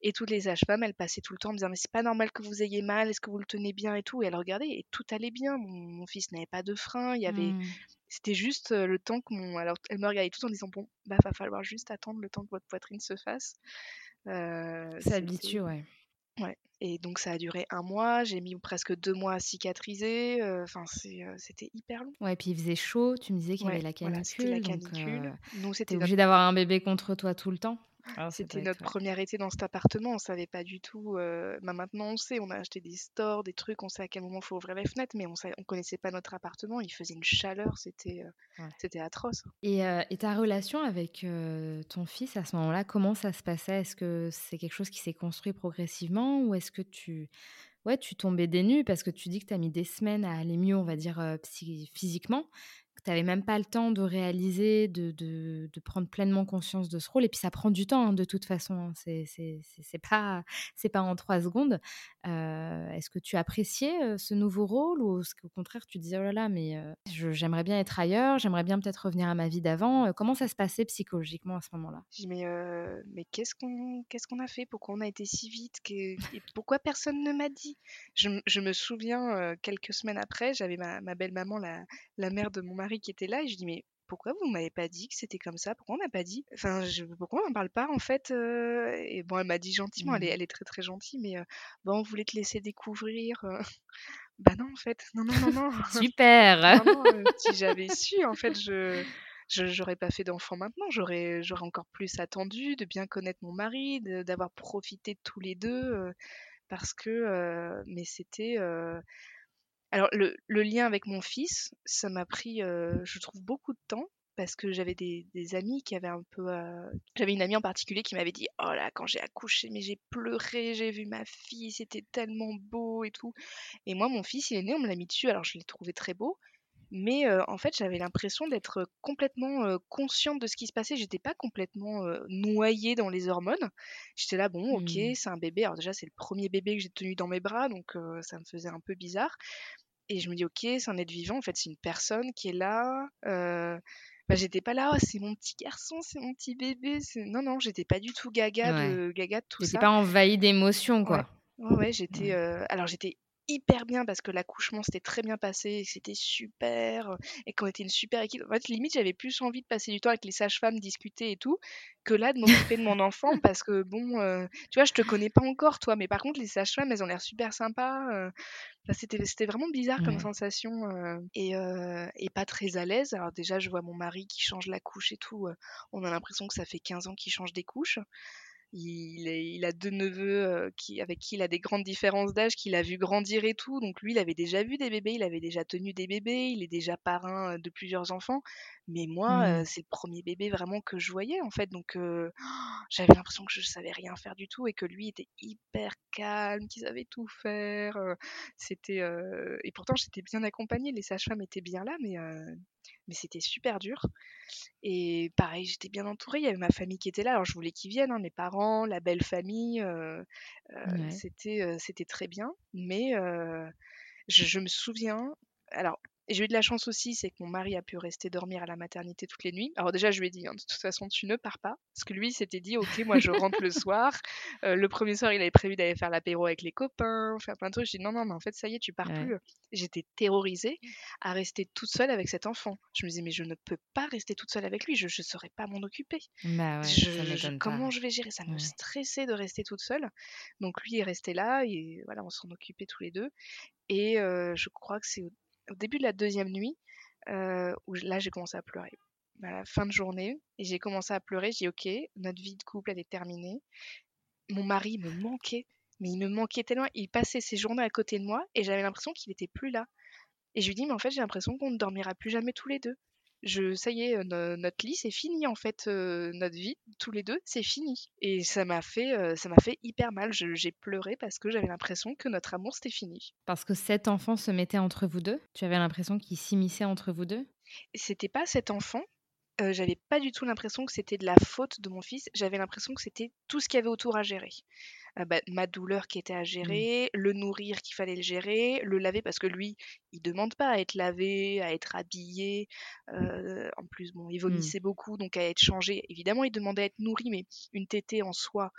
Et toutes les sages-femmes, elles passaient tout le temps en me disant mais c'est pas normal que vous ayez mal, est-ce que vous le tenez bien et tout. Et elles regardaient et tout allait bien. Mon, fils n'avait pas de frein, il y avait. Mmh. C'était juste le temps que mon. Alors, elle me regardait tout en disant Bon, bah, va falloir juste attendre le temps que votre poitrine se fasse. Euh, S'habitue, ouais. Ouais. Et donc, ça a duré un mois. J'ai mis presque deux mois à cicatriser. Enfin, c'était hyper long. Ouais, puis il faisait chaud. Tu me disais qu'il y avait la canicule. la canicule. Nous, c'était obligé d'avoir un bébé contre toi tout le temps. Ah, C'était notre premier été dans cet appartement, on savait pas du tout. Euh, bah, maintenant on sait, on a acheté des stores, des trucs, on sait à quel moment il faut ouvrir les fenêtres, mais on ne connaissait pas notre appartement. Il faisait une chaleur, c'était euh, c'était atroce. Et, euh, et, ta relation avec ton fils à ce moment-là, comment ça se passait? Est-ce que c'est quelque chose qui s'est construit progressivement ou est-ce que tu ouais, tu tombais des nues? Parce que tu dis que tu as mis des semaines à aller mieux, on va dire, physiquement tu n'avais même pas le temps de réaliser, de, de, de, prendre pleinement conscience de ce rôle. Et puis ça prend du temps, hein, de toute façon. Hein. C'est, c'est, pas, pas en trois secondes. Euh, est-ce que tu appréciais ce nouveau rôle ou est-ce qu'au contraire tu disais oh là là, mais euh, j'aimerais bien être ailleurs, j'aimerais bien peut-être revenir à ma vie d'avant. comment ça se passait psychologiquement à ce moment-là? Je dis mais, mais qu'est-ce qu'on, qu'est-ce a fait? Pourquoi on a été si vite? Que, Pourquoi personne ne m'a dit? Je, je, me souviens, quelques semaines après, j'avais ma, ma belle-maman, la, la mère de mon mari, qui était là et je dis mais pourquoi vous m'avez pas dit que c'était comme ça? Pourquoi on n'a pas dit? Enfin, je, pourquoi on n'en parle pas en fait Et bon, elle m'a dit gentiment, elle, est, mmh. elle est très très gentille, mais bon, on voulait te laisser découvrir. bah non, en fait, non, non, non, non. Super Si j'avais su, en fait, je j'aurais pas fait d'enfant maintenant, j'aurais j'aurais encore plus attendu de bien connaître mon mari, d'avoir profité de tous les deux, parce que mais c'était alors le, lien avec mon fils, ça m'a pris, euh, je trouve, beaucoup de temps parce que j'avais des, amis qui avaient un peu... Euh, j'avais une amie en particulier qui m'avait dit, oh là, quand j'ai accouché, mais j'ai pleuré, j'ai vu ma fille, c'était tellement beau et tout. Et moi, mon fils, il est né, on me l'a mis dessus, alors je l'ai trouvé très beau. Mais euh, en fait, j'avais l'impression d'être complètement consciente de ce qui se passait. J'étais pas complètement noyée dans les hormones. J'étais là, bon, ok, mmh. c'est un bébé. Alors déjà, c'est le premier bébé que j'ai tenu dans mes bras, donc ça me faisait un peu bizarre. Et je me dis, ok, c'est un être vivant, en fait, c'est une personne qui est là. Euh, bah, j'étais pas là, oh, c'est mon petit garçon, c'est mon petit bébé. Non, non, j'étais pas du tout gaga, de, gaga de tout ça. pas envahi d'émotions, quoi. Ouais, ouais, j'étais. Euh, alors, j'étais hyper bien parce que l'accouchement s'était très bien passé, c'était super, et qu'on était une super équipe. En fait, limite, j'avais plus envie de passer du temps avec les sages-femmes, discuter et tout, que là de m'occuper de mon enfant parce que bon, euh, tu vois, je te connais pas encore, toi, mais par contre, les sages-femmes, elles ont l'air super sympas. Euh, c'était, c'était vraiment bizarre comme sensation euh, et, et, pas très à l'aise. Alors, déjà, je vois mon mari qui change la couche et tout. on a l'impression que ça fait 15 ans qu'il change des couches. Il, a deux neveux euh, qui, avec qui il a des grandes différences d'âge, qu'il a vu grandir et tout. Donc lui, il avait déjà vu des bébés, il avait déjà tenu des bébés, il est déjà parrain euh, de plusieurs enfants. Mais moi, euh, mmh. c'est le premier bébé vraiment que je voyais en fait. Donc j'avais l'impression que je savais rien faire du tout et que lui était hyper calme, qu'il savait tout faire. c'était et pourtant j'étais bien accompagnée, les sages-femmes étaient bien là, mais mais c'était super dur. Et pareil, j'étais bien entourée. Il y avait ma famille qui était là. Alors je voulais qu'ils viennent, hein, mes parents, la belle famille. Euh, euh, c'était, euh, c'était très bien. Mais je, je, me souviens. Alors j'ai eu de la chance aussi, c'est que mon mari a pu rester dormir à la maternité toutes les nuits. Alors déjà, je lui ai dit, hein, de toute façon, tu ne pars pas. Parce que lui, il s'était dit, ok, moi, je rentre le soir. Euh, le premier soir, il avait prévu d'aller faire l'apéro avec les copains, faire plein de trucs. Je dit, non, non, mais en fait, ça y est, tu pars plus. J'étais terrorisée à rester toute seule avec cet enfant. Je me disais, mais je ne peux pas rester toute seule avec lui. Je ne saurais pas m'en occuper. Bah comment je vais gérer Ça? Me stressait de rester toute seule. Donc lui est resté là et voilà, on s'en occupait tous les deux. Et euh, je crois que c'est au début de la deuxième nuit, euh, là j'ai commencé à pleurer. Fin de journée, et j'ai commencé à pleurer. J'ai dit ok, notre vie de couple elle est terminée. Mon mari me manquait, mais il me manquait tellement. Il passait ses journées à côté de moi et j'avais l'impression qu'il n'était plus là. Et je lui dis mais en fait j'ai l'impression qu'on ne dormira plus jamais tous les deux je, ça y est, euh, notre lit, c'est fini en fait, euh, notre vie, tous les deux, c'est fini. Et ça m'a fait, euh, ça m'a fait hyper mal. J'ai pleuré parce que j'avais l'impression que notre amour c'était fini. Parce que cet enfant se mettait entre vous deux? Tu avais l'impression qu'il s'immisçait entre vous deux? C'était pas cet enfant. j'avais pas du tout l'impression que c'était de la faute de mon fils. J'avais l'impression que c'était tout ce qu'il y avait autour à gérer. Bah, ma douleur qui était à Mmh. gérer, le nourrir qu'il fallait le gérer, le laver parce que lui, il demande pas à être lavé, à être habillé. en plus, bon, il Mmh. vomissait beaucoup, donc à être changé. Évidemment, il demandait à être nourri, mais une tétée en soi,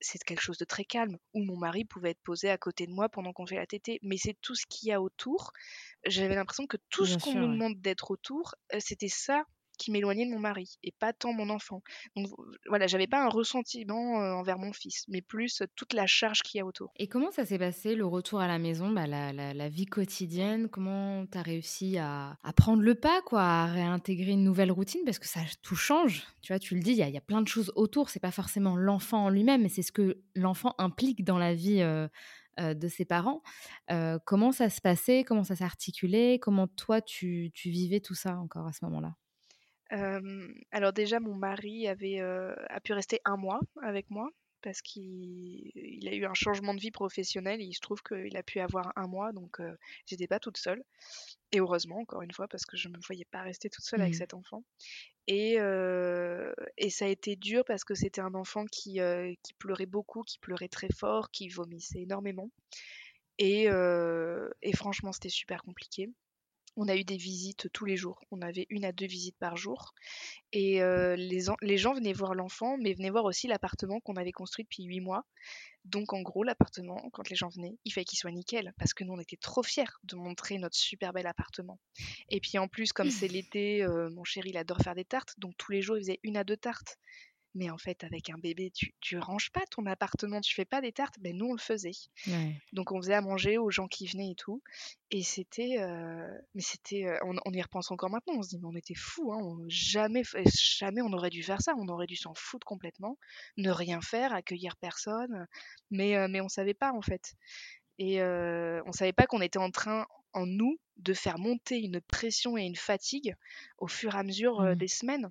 c'est quelque chose de très calme, où mon mari pouvait être posé à côté de moi pendant qu'on fait la tétée. Mais c'est tout ce qu'il y a autour. J'avais l'impression que tout ce qu'on nous demande d'être autour, c'était ça qui m'éloignait de mon mari et pas tant mon enfant. Donc voilà, j'avais pas un ressentiment euh, envers mon fils, mais plus euh, toute la charge qu'il y a autour. Et comment ça s'est passé le retour à la maison, bah, la, vie quotidienne? Comment tu as réussi à, prendre le pas, quoi, à réintégrer une nouvelle routine? Parce que ça tout change. Tu vois, tu le dis, il y, a- plein de choses autour. C'est pas forcément l'enfant en lui-même, mais c'est ce que l'enfant implique dans la vie euh, de ses parents. Comment ça se passait? Comment ça s'articulait? Comment toi, tu vivais tout ça encore à ce moment-là? Euh, alors déjà, mon mari avait, euh, a pu rester un mois avec moi parce qu'il il a eu un changement de vie professionnelle et il se trouve qu'il a pu avoir un mois, donc euh, j'étais pas toute seule. Et heureusement, encore une fois, parce que je ne me voyais pas rester toute seule avec Mmh. cet enfant. Et, et ça a été dur parce que c'était un enfant qui, qui pleurait beaucoup, qui pleurait très fort, qui vomissait énormément. Et, et franchement, c'était super compliqué. On a eu des visites tous les jours. On avait une à deux visites par jour. Et euh, les, en- les gens venaient voir l'enfant, mais venaient voir aussi l'appartement qu'on avait construit depuis huit mois. Donc en gros, l'appartement, quand les gens venaient, il fallait qu'il soit nickel, parce que nous, on était trop fiers de montrer notre super bel appartement. Et puis en plus, comme c'est l'été, euh, mon chéri, il adore faire des tartes, donc tous les jours, il faisait une à deux tartes. Mais en fait, avec un bébé, tu, tu ranges pas ton appartement, tu fais pas des tartes. Ben nous, on le faisait. Ouais. Donc on faisait à manger aux gens qui venaient et tout. Et c'était, euh, mais c'était, euh, on, on y repense encore maintenant. On se dit mais on était fous, hein, on- jamais, jamais on aurait dû faire ça. On aurait dû s'en foutre complètement, ne rien faire, accueillir personne. Mais euh, mais on savait pas en fait. Et euh, on savait pas qu'on était en train en nous de faire monter une pression et une fatigue au fur et à mesure euh, Mmh. des semaines.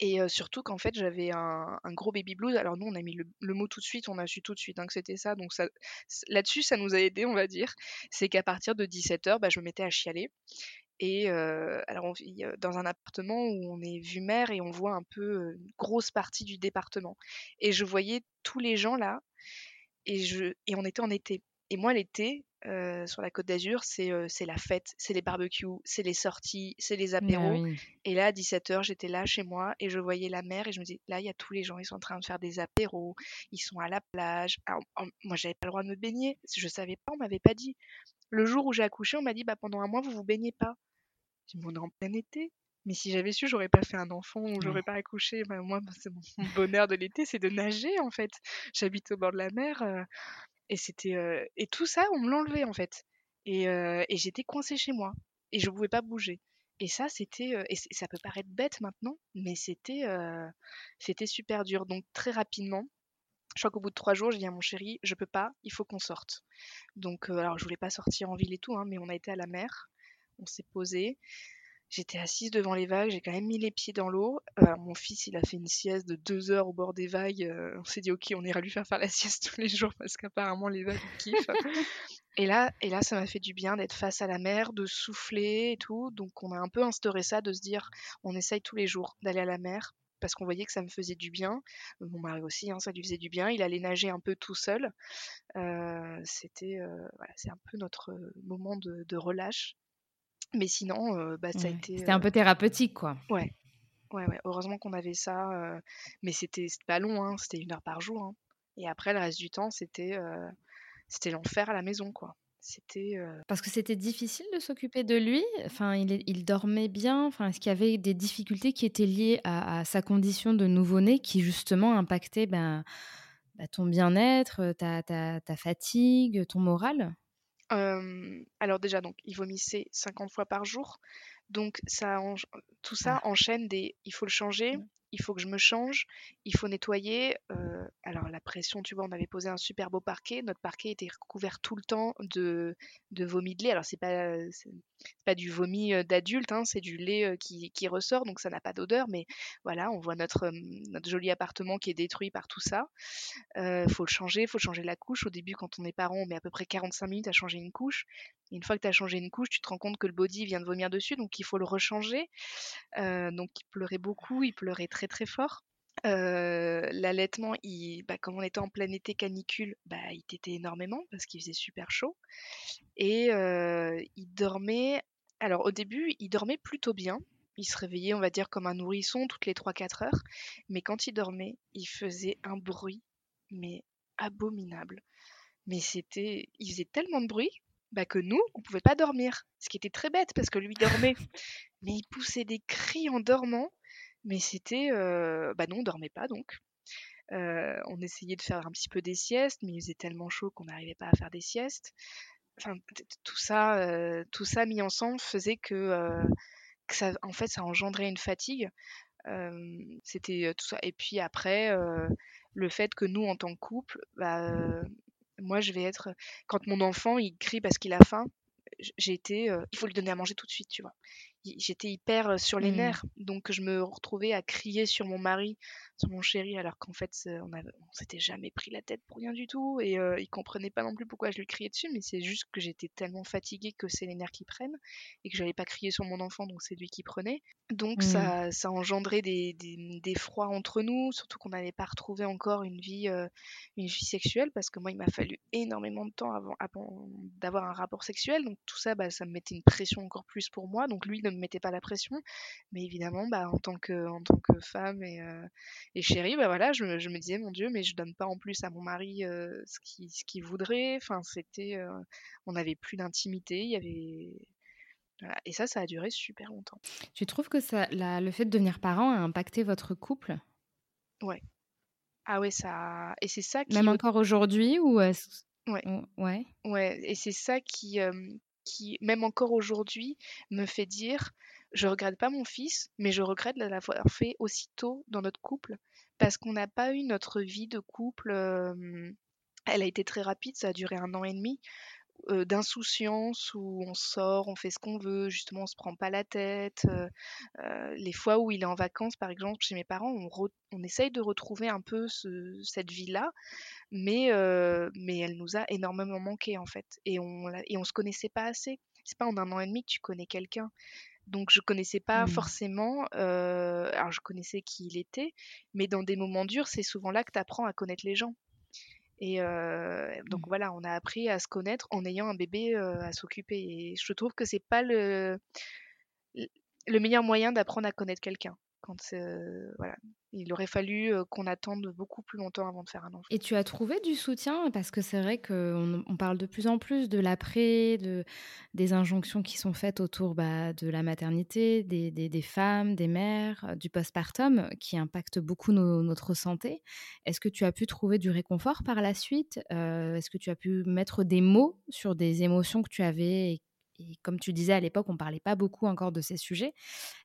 Et surtout qu'en fait, j'avais un, gros baby blues. Alors nous, on a mis le, mot tout de suite, on a su tout de suite hein, que c'était ça. Donc là-dessus, ça nous a aidé, on va dire. C'est qu'à partir de 17h, bah, je me mettais à chialer. Et alors, on vit dans un appartement où on est vue mer et on voit un peu une grosse partie du département. Et je voyais tous les gens là, et, je, et on était en été. Et moi, l'été, euh, sur la Côte d'Azur, c'est euh, c'est la fête, c'est les barbecues, c'est les sorties, c'est les Ah apéros. oui. Et là, à 17h, j'étais là chez moi et je voyais la mer et je me disais, là, il y a tous les gens, ils sont en train de faire des apéros, ils sont à la plage. Alors, en- moi, j'avais pas le droit de me baigner, je savais pas, on m'avait pas dit. Le jour où j'ai accouché, on m'a dit, bah, pendant un mois, vous vous baignez pas. J'ai dit, on est en plein été. Mais si j'avais su, j'aurais pas fait un enfant ou j'aurais Ouais. pas accouché. Bah, moi, c'est mon mon bonheur de l'été, c'est de nager, en fait. J'habite au bord de la mer euh, et tout ça, on me l'enlevait, en fait. Et, j'étais coincée chez moi et je pouvais pas bouger. Et ça, c'était, et ça peut paraître bête maintenant, mais c'était, c'était super dur. Donc très rapidement, je crois qu'au bout de trois jours, j'ai dit à mon chéri, je peux pas, il faut qu'on sorte. Donc, alors je voulais pas sortir en ville et tout, hein, mais on a été à la mer, on s'est posé. J'étais assise devant les vagues, j'ai quand même mis les pieds dans l'eau. Euh, mon fils, il a fait une sieste de deux heures au bord des vagues. Euh, on s'est dit, ok, on ira lui faire faire la sieste tous les jours parce qu'apparemment les vagues kiffent. Et là, et là, ça m'a fait du bien d'être face à la mer, de souffler et tout. Donc, on a un peu instauré ça, de se dire, on essaye tous les jours d'aller à la mer parce qu'on voyait que ça me faisait du bien. Mon mari aussi, hein, ça lui faisait du bien. Il allait nager un peu tout seul. Euh, c'était, euh, voilà, c'est un peu notre moment de, de relâche. Mais sinon, euh, bah, ça a été, C'était un peu thérapeutique, quoi. ouais, ouais, ouais. Heureusement qu'on avait ça. euh, mais c'était pas long, hein, c'était une heure par jour. hein. Et après, le reste du temps, c'était euh, c'était l'enfer à la maison, quoi. C'était euh, Parce que c'était difficile de s'occuper de lui? Enfin, il, il dormait bien? Enfin, est-ce qu'il y avait des difficultés qui étaient liées à, à sa condition de nouveau-né qui justement impactaient ben, bah, ton bien-être, ta, ta, ta fatigue, ton moral? Euh, alors déjà, donc, il vomissait 50 fois par jour. Donc ça, tout ça enchaîne des... Il faut le changer. Il faut que je me change, il faut nettoyer. euh, alors la pression, tu vois, on avait posé un super beau parquet. Notre parquet était recouvert tout le temps de, de vomi de lait. Alors c'est pas, c'est pas du vomi euh, d'adulte, hein, c'est du lait euh, qui, qui ressort, donc ça n'a pas d'odeur. Mais voilà, on voit notre, euh, notre joli appartement qui est détruit par tout ça. Euh, faut le changer, faut changer la couche. Au début, quand on est parent, on met à peu près 45 minutes à changer une couche. Une fois que tu as changé une couche, tu te rends compte que le body vient de vomir dessus, donc il faut le rechanger. Euh, donc il pleurait beaucoup, il pleurait très très fort. l'allaitement, il bah, comme on était en plein été canicule, bah, il tétait énormément parce qu'il faisait super chaud et il dormait alors au début, il dormait plutôt bien. Il se réveillait, on va dire, comme un nourrisson toutes les 3-4 heures. Mais quand il dormait, il faisait un bruit, mais abominable. Mais c'était, il faisait tellement de bruit bah, que nous, on pouvait pas dormir. Ce qui était très bête parce que lui dormait. mais il poussait des cris en dormant. Mais c'était, euh, bah non, on dormait pas donc. On essayait de faire un petit peu des siestes, mais il faisait tellement chaud qu'on n'arrivait pas à faire des siestes. Enfin, tout ça, tout ça mis ensemble faisait que, que ça, en fait, ça engendrait une fatigue. c'était tout ça. Et puis après, le fait que nous, en tant que couple, bah, moi, je vais être. Quand mon enfant, il crie parce qu'il a faim, j'ai été. il faut lui donner à manger tout de suite, tu vois j'étais hyper sur les mmh. nerfs. Donc, je me retrouvais à crier sur mon mari, sur mon chéri, alors qu'en fait, on, on s'était jamais pris la tête pour rien du tout. Et il comprenait pas non plus pourquoi je lui criais dessus, mais c'est juste que j'étais tellement fatiguée que c'est les nerfs qui prennent et que j'allais pas crier sur mon enfant, donc c'est lui qui prenait. Donc, ça, mmh. ça engendrait des, des, des, froids entre nous, surtout qu'on n'avait pas retrouvé encore une vie, une vie sexuelle, parce que moi, il m'a fallu énormément de temps avant, avant d'avoir un rapport sexuel. Donc, tout ça, bah, ça me mettait une pression encore plus pour moi. Donc, lui, me mettais pas la pression. Mais évidemment, bah, en, tant que, en tant que femme et, euh, et chérie, bah, voilà, je, je, me disais, mon Dieu, mais je donne pas en plus à mon mari euh, ce qu'il ce voudrait. Enfin, c'était, euh, on n'avait plus d'intimité. Il y avait. Et ça, ça a duré super longtemps. Tu trouves que ça, la, le fait de devenir parent a impacté votre couple? Ouais. Ah ouais, ça. Et c'est ça qui. Même encore aujourd'hui ou Ouais. Ouais. Ouais. Et c'est ça qui, qui, même encore aujourd'hui, me fait dire je regrette pas mon fils, mais je regrette de l'avoir fait aussitôt dans notre couple parce qu'on n'a pas eu notre vie de couple. elle a été très rapide, ça a duré un an et demi. d'insouciance où on sort, on fait ce qu'on veut, justement on se prend pas la tête. les fois où il est en vacances, par exemple, chez mes parents, on, on essaye de retrouver un peu cette vie-là, mais, mais elle nous a énormément manqué en fait. Et on et on se connaissait pas assez. C'est pas en un an et demi que tu connais quelqu'un. Donc je connaissais pas mmh. forcément, alors je connaissais qui il était, mais dans des moments durs, c'est souvent là que tu apprends à connaître les gens. Et donc mmh. voilà, on a appris à se connaître en ayant un bébé à s'occuper. Et je trouve que c'est pas le, le meilleur moyen d'apprendre à connaître quelqu'un. Quand voilà, il aurait fallu qu'on attende beaucoup plus longtemps avant de faire un enfant. Et tu as trouvé du soutien? Parce que c'est vrai qu'on on parle de plus en plus de l'après, de des injonctions qui sont faites autour bah, de la maternité, des, des, femmes, des mères, du postpartum, qui impactent beaucoup notre santé. Est-ce que tu as pu trouver du réconfort par la suite? Est-ce que tu as pu mettre des mots sur des émotions que tu avais et comme tu disais à l'époque, on ne parlait pas beaucoup encore de ces sujets.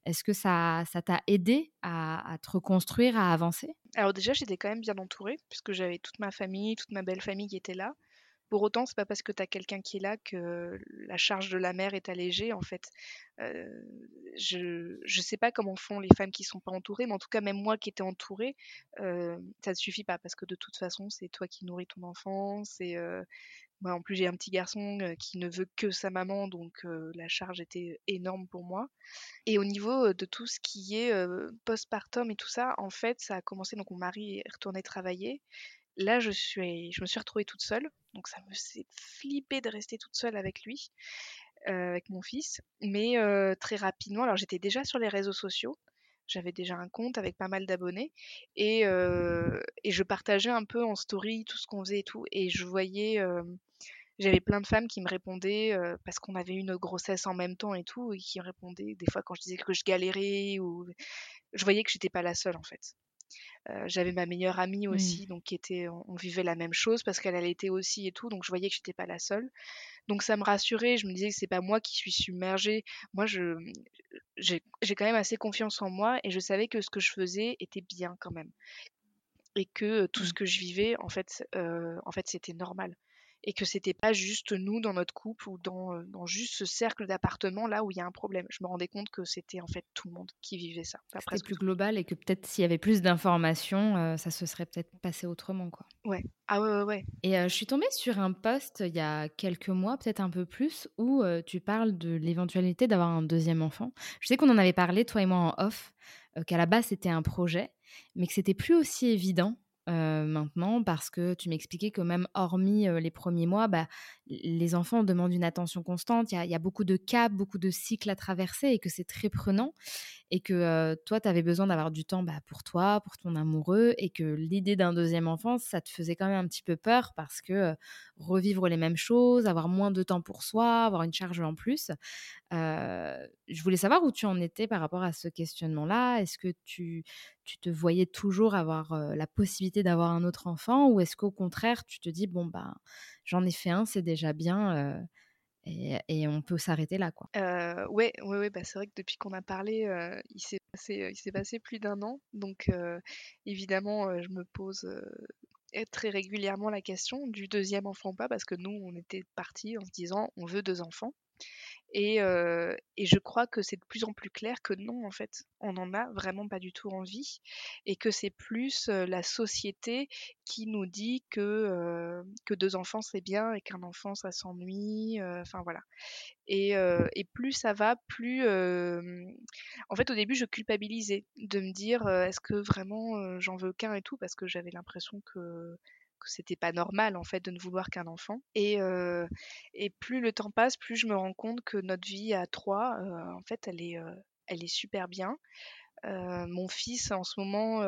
Est-ce que ça t'a aidé à, te reconstruire, à avancer? Alors déjà, j'étais quand même bien entourée, puisque j'avais toute ma famille, toute ma belle famille qui était là. Pour autant, c'est pas parce que tu as quelqu'un qui est là que la charge de la mère est allégée, en fait. Euh, je ne sais pas comment font les femmes qui sont pas entourées, mais en tout cas, même moi qui étais entourée, euh, ça ne suffit pas, parce que de toute façon, c'est toi qui nourris ton enfant, c'est euh, moi, en plus, j'ai un petit garçon qui ne veut que sa maman, donc la charge était énorme pour moi. Et au niveau de tout ce qui est postpartum et tout ça, en fait, ça a commencé. Donc, mon mari est retourné travailler. Là, je, suis, je me suis retrouvée toute seule. Donc, ça me fait flipper de rester toute seule avec lui, avec mon fils. Mais très rapidement, alors j'étais déjà sur les réseaux sociaux. J'avais déjà un compte avec pas mal d'abonnés et, je partageais un peu en story tout ce qu'on faisait et tout. Et je voyais, j'avais plein de femmes qui me répondaient parce qu'on avait une grossesse en même temps et tout, et qui répondaient des fois quand je disais que je galérais ou je voyais que j'étais pas la seule en fait. J'avais ma meilleure amie mmh. aussi, donc qui était, on, vivait la même chose parce qu'elle allait aussi et tout, donc je voyais que j'étais pas la seule. Donc ça me rassurait, je me disais que c'est pas moi qui suis submergée. Moi, je, j'ai quand même assez confiance en moi et je savais que ce que je faisais était bien quand même. Et que tout ce que je vivais, en fait, en fait c'était normal et que c'était pas juste nous dans notre couple ou dans, euh, dans juste ce cercle d'appartements là où il y a un problème. Je me rendais compte que c'était en fait tout le monde qui vivait ça. C'était plus global et que peut-être s'il y avait plus d'informations, euh, ça se serait peut-être passé autrement quoi. Ouais. Ah ouais ouais. ouais. Et euh, je suis tombée sur un post il y a quelques mois, peut-être un peu plus, où tu parles de l'éventualité d'avoir un deuxième enfant. Je sais qu'on en avait parlé toi et moi en off. qu'à la base c'était un projet, mais que c'était plus aussi évident maintenant parce que tu m'expliquais que même hormis les premiers mois, bah, les enfants demandent une attention constante. Il y, a beaucoup de caps, beaucoup de cycles à traverser et que c'est très prenant. Et que toi, tu avais besoin d'avoir du temps bah, pour toi, pour ton amoureux. Et que l'idée d'un deuxième enfant, ça te faisait quand même un petit peu peur parce que revivre les mêmes choses, avoir moins de temps pour soi, avoir une charge en plus. je voulais savoir où tu en étais par rapport à ce questionnement-là. Est-ce que tu, tu te voyais toujours avoir la possibilité d'avoir un autre enfant ou est-ce qu'au contraire, tu te dis, bon, bah, j'en ai fait un, c'est déjà bien. Et, on peut s'arrêter là, quoi. Ouais, ouais, ouais bah, c'est vrai que depuis qu'on a parlé, il s'est passé, il s'est passé plus d'un an. Donc, évidemment, je me pose très régulièrement la question du deuxième enfant ou pas, parce que nous, on était partis en se disant, on veut deux enfants. Et, je crois que c'est de plus en plus clair que non, en fait, on n'en a vraiment pas du tout envie. Et que c'est plus la société qui nous dit que, que deux enfants c'est bien et qu'un enfant ça s'ennuie. Enfin voilà. Et, et, plus ça va, plus. En fait, au début, je culpabilisais de me dire est-ce que vraiment j'en veux qu'un et tout, parce que j'avais l'impression que que c'était pas normal en fait de ne vouloir qu'un enfant. Et, et plus le temps passe, plus je me rends compte que notre vie à trois, en fait, elle est, elle est super bien. mon fils, en ce moment,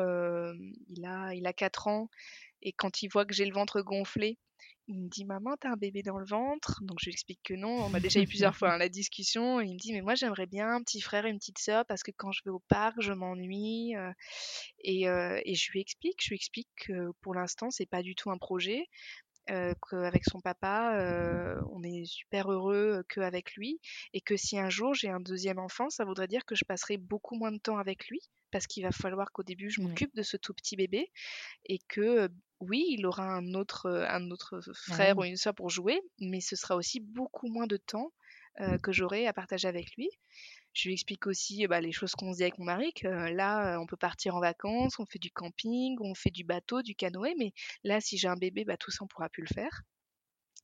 il, a, il a 4 ans, et quand il voit que j'ai le ventre gonflé, il me dit maman t'as un bébé dans le ventre? Donc je lui explique que non on a déjà eu plusieurs fois hein, la discussion. Et il me dit mais moi j'aimerais bien un petit frère et une petite sœur parce que quand je vais au parc je m'ennuie euh, et, euh, et, je lui explique je lui explique que pour l'instant c'est pas du tout un projet euh, qu'avec son papa, euh, on est super heureux qu'avec lui, et que si un jour j'ai un deuxième enfant, ça voudrait dire que je passerai beaucoup moins de temps avec lui, parce qu'il va falloir qu'au début je m'occupe de ce tout petit bébé, et que oui, il aura un autre, euh, un autre frère ou une soeur pour jouer, mais ce sera aussi beaucoup moins de temps euh, que j'aurai à partager avec lui. Je lui explique aussi bah, les choses qu'on se dit avec mon mari, que euh, là, on peut partir en vacances, on fait du camping, on fait du bateau, du canoë, mais là, si j'ai un bébé, bah, tout ça, on pourra plus le faire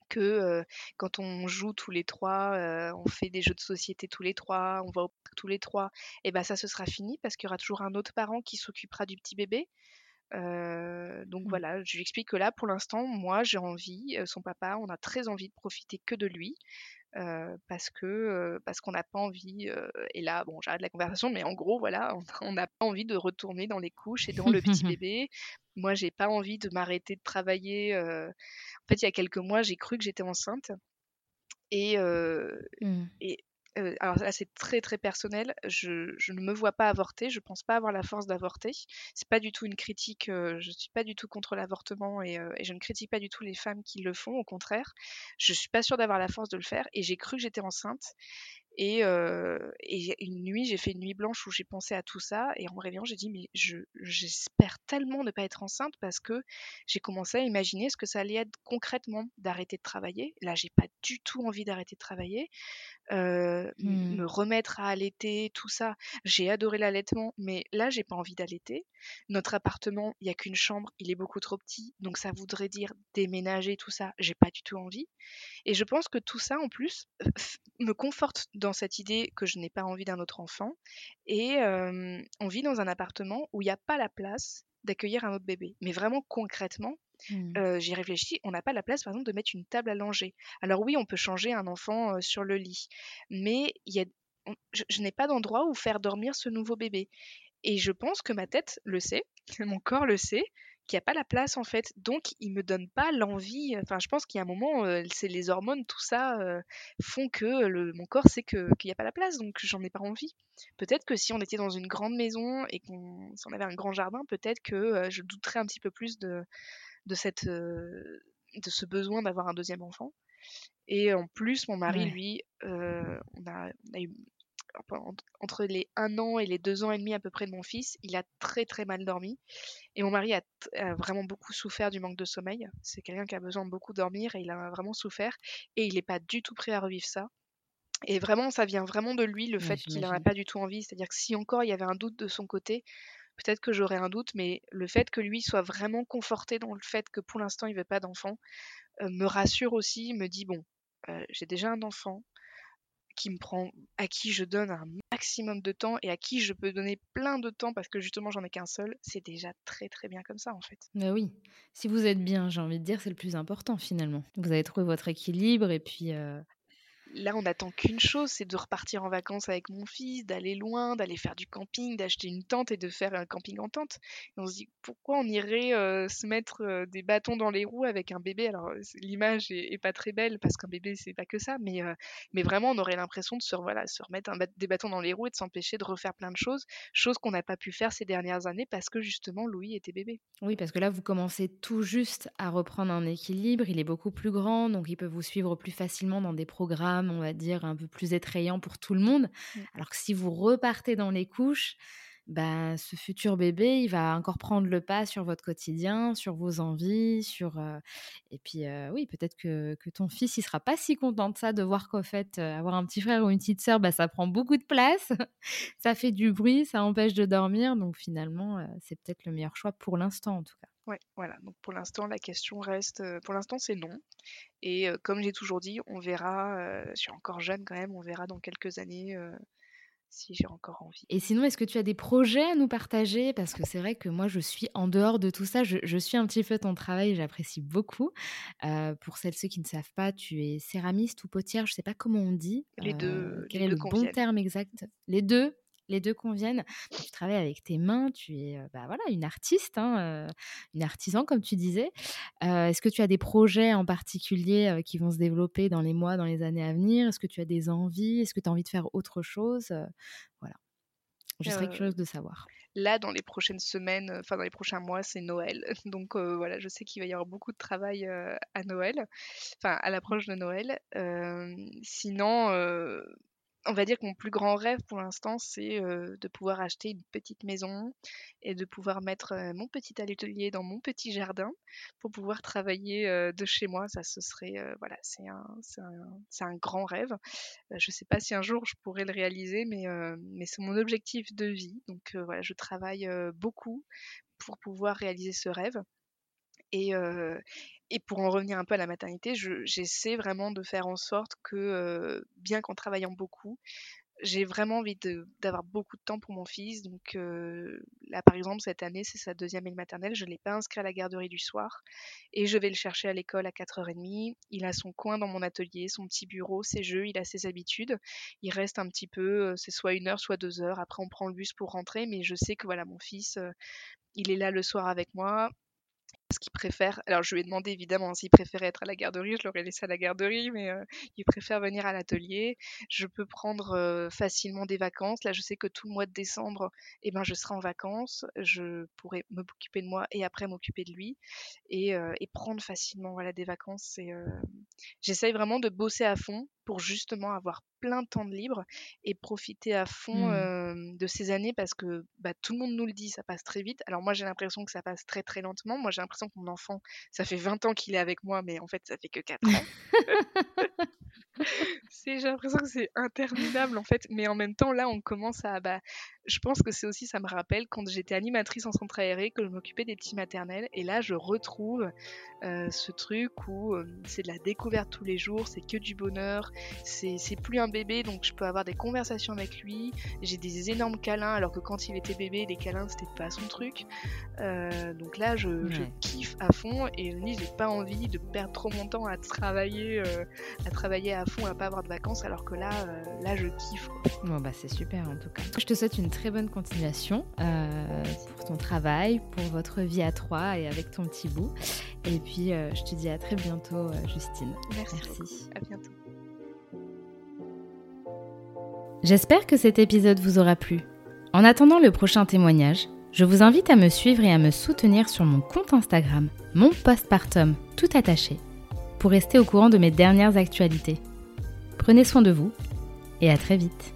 que quand on joue tous les trois, on fait des jeux de société tous les trois, on va au parc tous les trois, et ben ça ce sera fini parce qu'il y aura toujours un autre parent qui s'occupera du petit bébé. Donc mmh. voilà, je lui explique que là, pour l'instant, moi, j'ai envie, son papa, on a très envie de profiter que de lui. parce que parce qu'on n'a pas envie et là bon j'arrête la conversation mais en gros voilà on n'a pas envie de retourner dans les couches et dans le petit bébé moi j'ai pas envie de m'arrêter de travailler en fait il y a quelques mois j'ai cru que j'étais enceinte et, mmh. et euh, alors là c'est très très personnel, je, je, ne me vois pas avorter, je pense pas avoir la force d'avorter. C'est pas du tout une critique, euh, je suis pas du tout contre l'avortement et, euh, et, je ne critique pas du tout les femmes qui le font, au contraire. Je suis pas sûre d'avoir la force de le faire et j'ai cru que j'étais enceinte et, une nuit, j'ai fait une nuit blanche où j'ai pensé à tout ça. Et en me réveillant, j'ai dit, mais j'espère tellement ne pas être enceinte parce que j'ai commencé à imaginer ce que ça allait être concrètement d'arrêter de travailler. Là, j'ai pas du tout envie d'arrêter de travailler. Mmh. Me remettre à allaiter, tout ça. J'ai adoré l'allaitement, mais là, j'ai pas envie d'allaiter. Notre appartement, il y a qu'une chambre, il est beaucoup trop petit. Donc, ça voudrait dire déménager, tout ça. J'ai pas du tout envie. Et je pense que tout ça, en plus, me conforte dans cette idée que je n'ai pas envie d'un autre enfant. Et on vit dans un appartement où il n'y a pas la place d'accueillir un autre bébé. Mais vraiment concrètement, mmh. j'y réfléchis, on n'a pas la place par exemple de mettre une table à langer. Alors oui, on peut changer un enfant sur le lit, mais y a, je n'ai pas d'endroit où faire dormir ce nouveau bébé. Et je pense que ma tête le sait, mon corps le sait, qu'il n'y a pas la place en fait. Donc il me donne pas l'envie. Enfin, je pense qu'il y a un moment, euh, c'est les hormones, tout ça euh, font que le, mon corps sait qu'il n'y a pas la place, donc j'en ai pas envie. Peut-être que si on était dans une grande maison et qu'on si on avait un grand jardin, peut-être que euh, je douterais un petit peu plus de, de cette de ce besoin d'avoir un deuxième enfant. Et en plus, mon mari, lui, on a, on a eu entre les 1 an et les 2 ans et demi à peu près de mon fils, il a très très mal dormi. Et mon mari a, vraiment beaucoup souffert du manque de sommeil. C'est quelqu'un qui a besoin de beaucoup dormir et il a vraiment souffert. Et il n'est pas du tout prêt à revivre ça. Et vraiment, ça vient vraiment de lui, le fait qu'il n'en a pas du tout envie. C'est-à-dire que si encore il y avait un doute de son côté, peut-être que j'aurais un doute, mais le fait que lui soit vraiment conforté dans le fait que pour l'instant il veut pas d'enfant, euh, me rassure aussi, me dit bon, euh, j'ai déjà un enfant, qui me prend, à qui je donne un maximum de temps et à qui je peux donner plein de temps parce que justement j'en ai qu'un seul, c'est déjà très très bien comme ça en fait. Bah oui, si vous êtes bien, j'ai envie de dire, c'est le plus important finalement. Vous avez trouvé votre équilibre et puis euh, Là, on n'attend qu'une chose, c'est de repartir en vacances avec mon fils, d'aller loin, d'aller faire du camping, d'acheter une tente et de faire un camping en tente. On se dit pourquoi on irait euh, se mettre euh, des bâtons dans les roues avec un bébé? Alors l'image est, pas très belle parce qu'un bébé c'est pas que ça, mais euh, mais vraiment on aurait l'impression de se voilà se remettre des bâtons dans les roues et de s'empêcher de refaire plein de choses, choses qu'on n'a pas pu faire ces dernières années parce que justement Louis était bébé. Oui, parce que là vous commencez tout juste à reprendre un équilibre. Il est beaucoup plus grand, donc il peut vous suivre plus facilement dans des programmes on va dire, un peu plus effrayant pour tout le monde. Mmh. Alors que si vous repartez dans les couches, bah, ce futur bébé, il va encore prendre le pas sur votre quotidien, sur vos envies, sur et puis oui, peut-être que, ton fils, il sera pas si content de ça, de voir qu'au fait, avoir un petit frère ou une petite sœur, bah, ça prend beaucoup de place, ça fait du bruit, ça empêche de dormir, donc finalement, c'est peut-être le meilleur choix pour l'instant en tout cas. Ouais, voilà. Donc pour l'instant, la question reste. pour l'instant, c'est non. Et comme j'ai toujours dit, on verra. je suis encore jeune quand même. On verra dans quelques années si j'ai encore envie. Et sinon, est-ce que tu as des projets à nous partager? Parce que c'est vrai que moi, je suis en dehors de tout ça. Je, suis un petit peu ton travail, j'apprécie beaucoup. pour celles ceux qui ne savent pas, tu es céramiste ou potière, je ne sais pas comment on dit. Les deux. Quel est le bon terme exact? Les deux? Les deux conviennent. Tu travailles avec tes mains, tu es bah, voilà, une artiste, hein, une artisan comme tu disais. Est-ce que tu as des projets en particulier qui vont se développer dans les mois, dans les années à venir? Est-ce que tu as des envies? Est-ce que tu as envie de faire autre chose? Voilà. Je serais curieuse de savoir. Là, dans les prochaines semaines, enfin dans les prochains mois, c'est Noël. Donc voilà, je sais qu'il va y avoir beaucoup de travail à Noël, enfin à l'approche de Noël. sinon, on va dire que mon plus grand rêve pour l'instant, c'est de pouvoir acheter une petite maison et de pouvoir mettre mon petit atelier dans mon petit jardin pour pouvoir travailler de chez moi. Ça, serait, voilà, c'est un, un, grand rêve. je ne sais pas si un jour je pourrais le réaliser, mais, mais c'est mon objectif de vie. Donc voilà, je travaille beaucoup pour pouvoir réaliser ce rêve. Et, pour en revenir un peu à la maternité, j'essaie vraiment de faire en sorte que, bien qu'en travaillant beaucoup, j'ai vraiment envie d'avoir beaucoup de temps pour mon fils. Donc là, par exemple, cette année, c'est sa deuxième année maternelle. Je ne l'ai pas inscrit à la garderie du soir et je vais le chercher à l'école à 4h30. Il a son coin dans mon atelier, son petit bureau, ses jeux, il a ses habitudes. Il reste un petit peu, c'est soit une heure, soit deux heures. Après, on prend le bus pour rentrer, mais je sais que voilà, mon fils, il est là le soir avec moi ce qu'il préfère. Alors, je lui ai demandé évidemment s'il préférait être à la garderie. Je l'aurais laissé à la garderie, mais euh, il préfère venir à l'atelier. Je peux prendre euh, facilement des vacances. Là, je sais que tout le mois de décembre, eh ben, je serai en vacances. Je pourrai m'occuper de moi et après m'occuper de lui et, euh, et, prendre facilement voilà, des vacances. J'essaye vraiment de bosser à fond pour justement avoir plein de temps de libre et profiter à fond mmh. de ces années parce que bah, tout le monde nous le dit, ça passe très vite. Alors moi j'ai l'impression que ça passe très très lentement. Moi j'ai l'impression que mon enfant, ça fait 20 ans qu'il est avec moi, mais en fait ça fait que 4 ans. j'ai l'impression que c'est interminable en fait, mais en même temps là on commence à bah, je pense que c'est aussi ça me rappelle quand j'étais animatrice en centre aéré que je m'occupais des petits maternels et là je retrouve euh, ce truc où euh, c'est de la découverte tous les jours, c'est que du bonheur, c'est plus un bébé donc je peux avoir des conversations avec lui, j'ai des énormes câlins alors que quand il était bébé les câlins c'était pas son truc, euh, donc là je, kiffe à fond et je j'ai pas envie de perdre trop mon temps à travailler à travailler à fond à pas avoir de vacances alors que là là je kiffe. Bon bah c'est super en tout cas. Je te souhaite une très bonne continuation pour ton travail, pour votre vie à trois et avec ton petit bout. Et puis, euh, je te dis à très bientôt, euh, Justine. Merci. Merci. À bientôt. J'espère que cet épisode vous aura plu. En attendant le prochain témoignage, je vous invite à me suivre et à me soutenir sur mon compte Instagram, mon postpartum, tout attaché, pour rester au courant de mes dernières actualités. Prenez soin de vous et à très vite.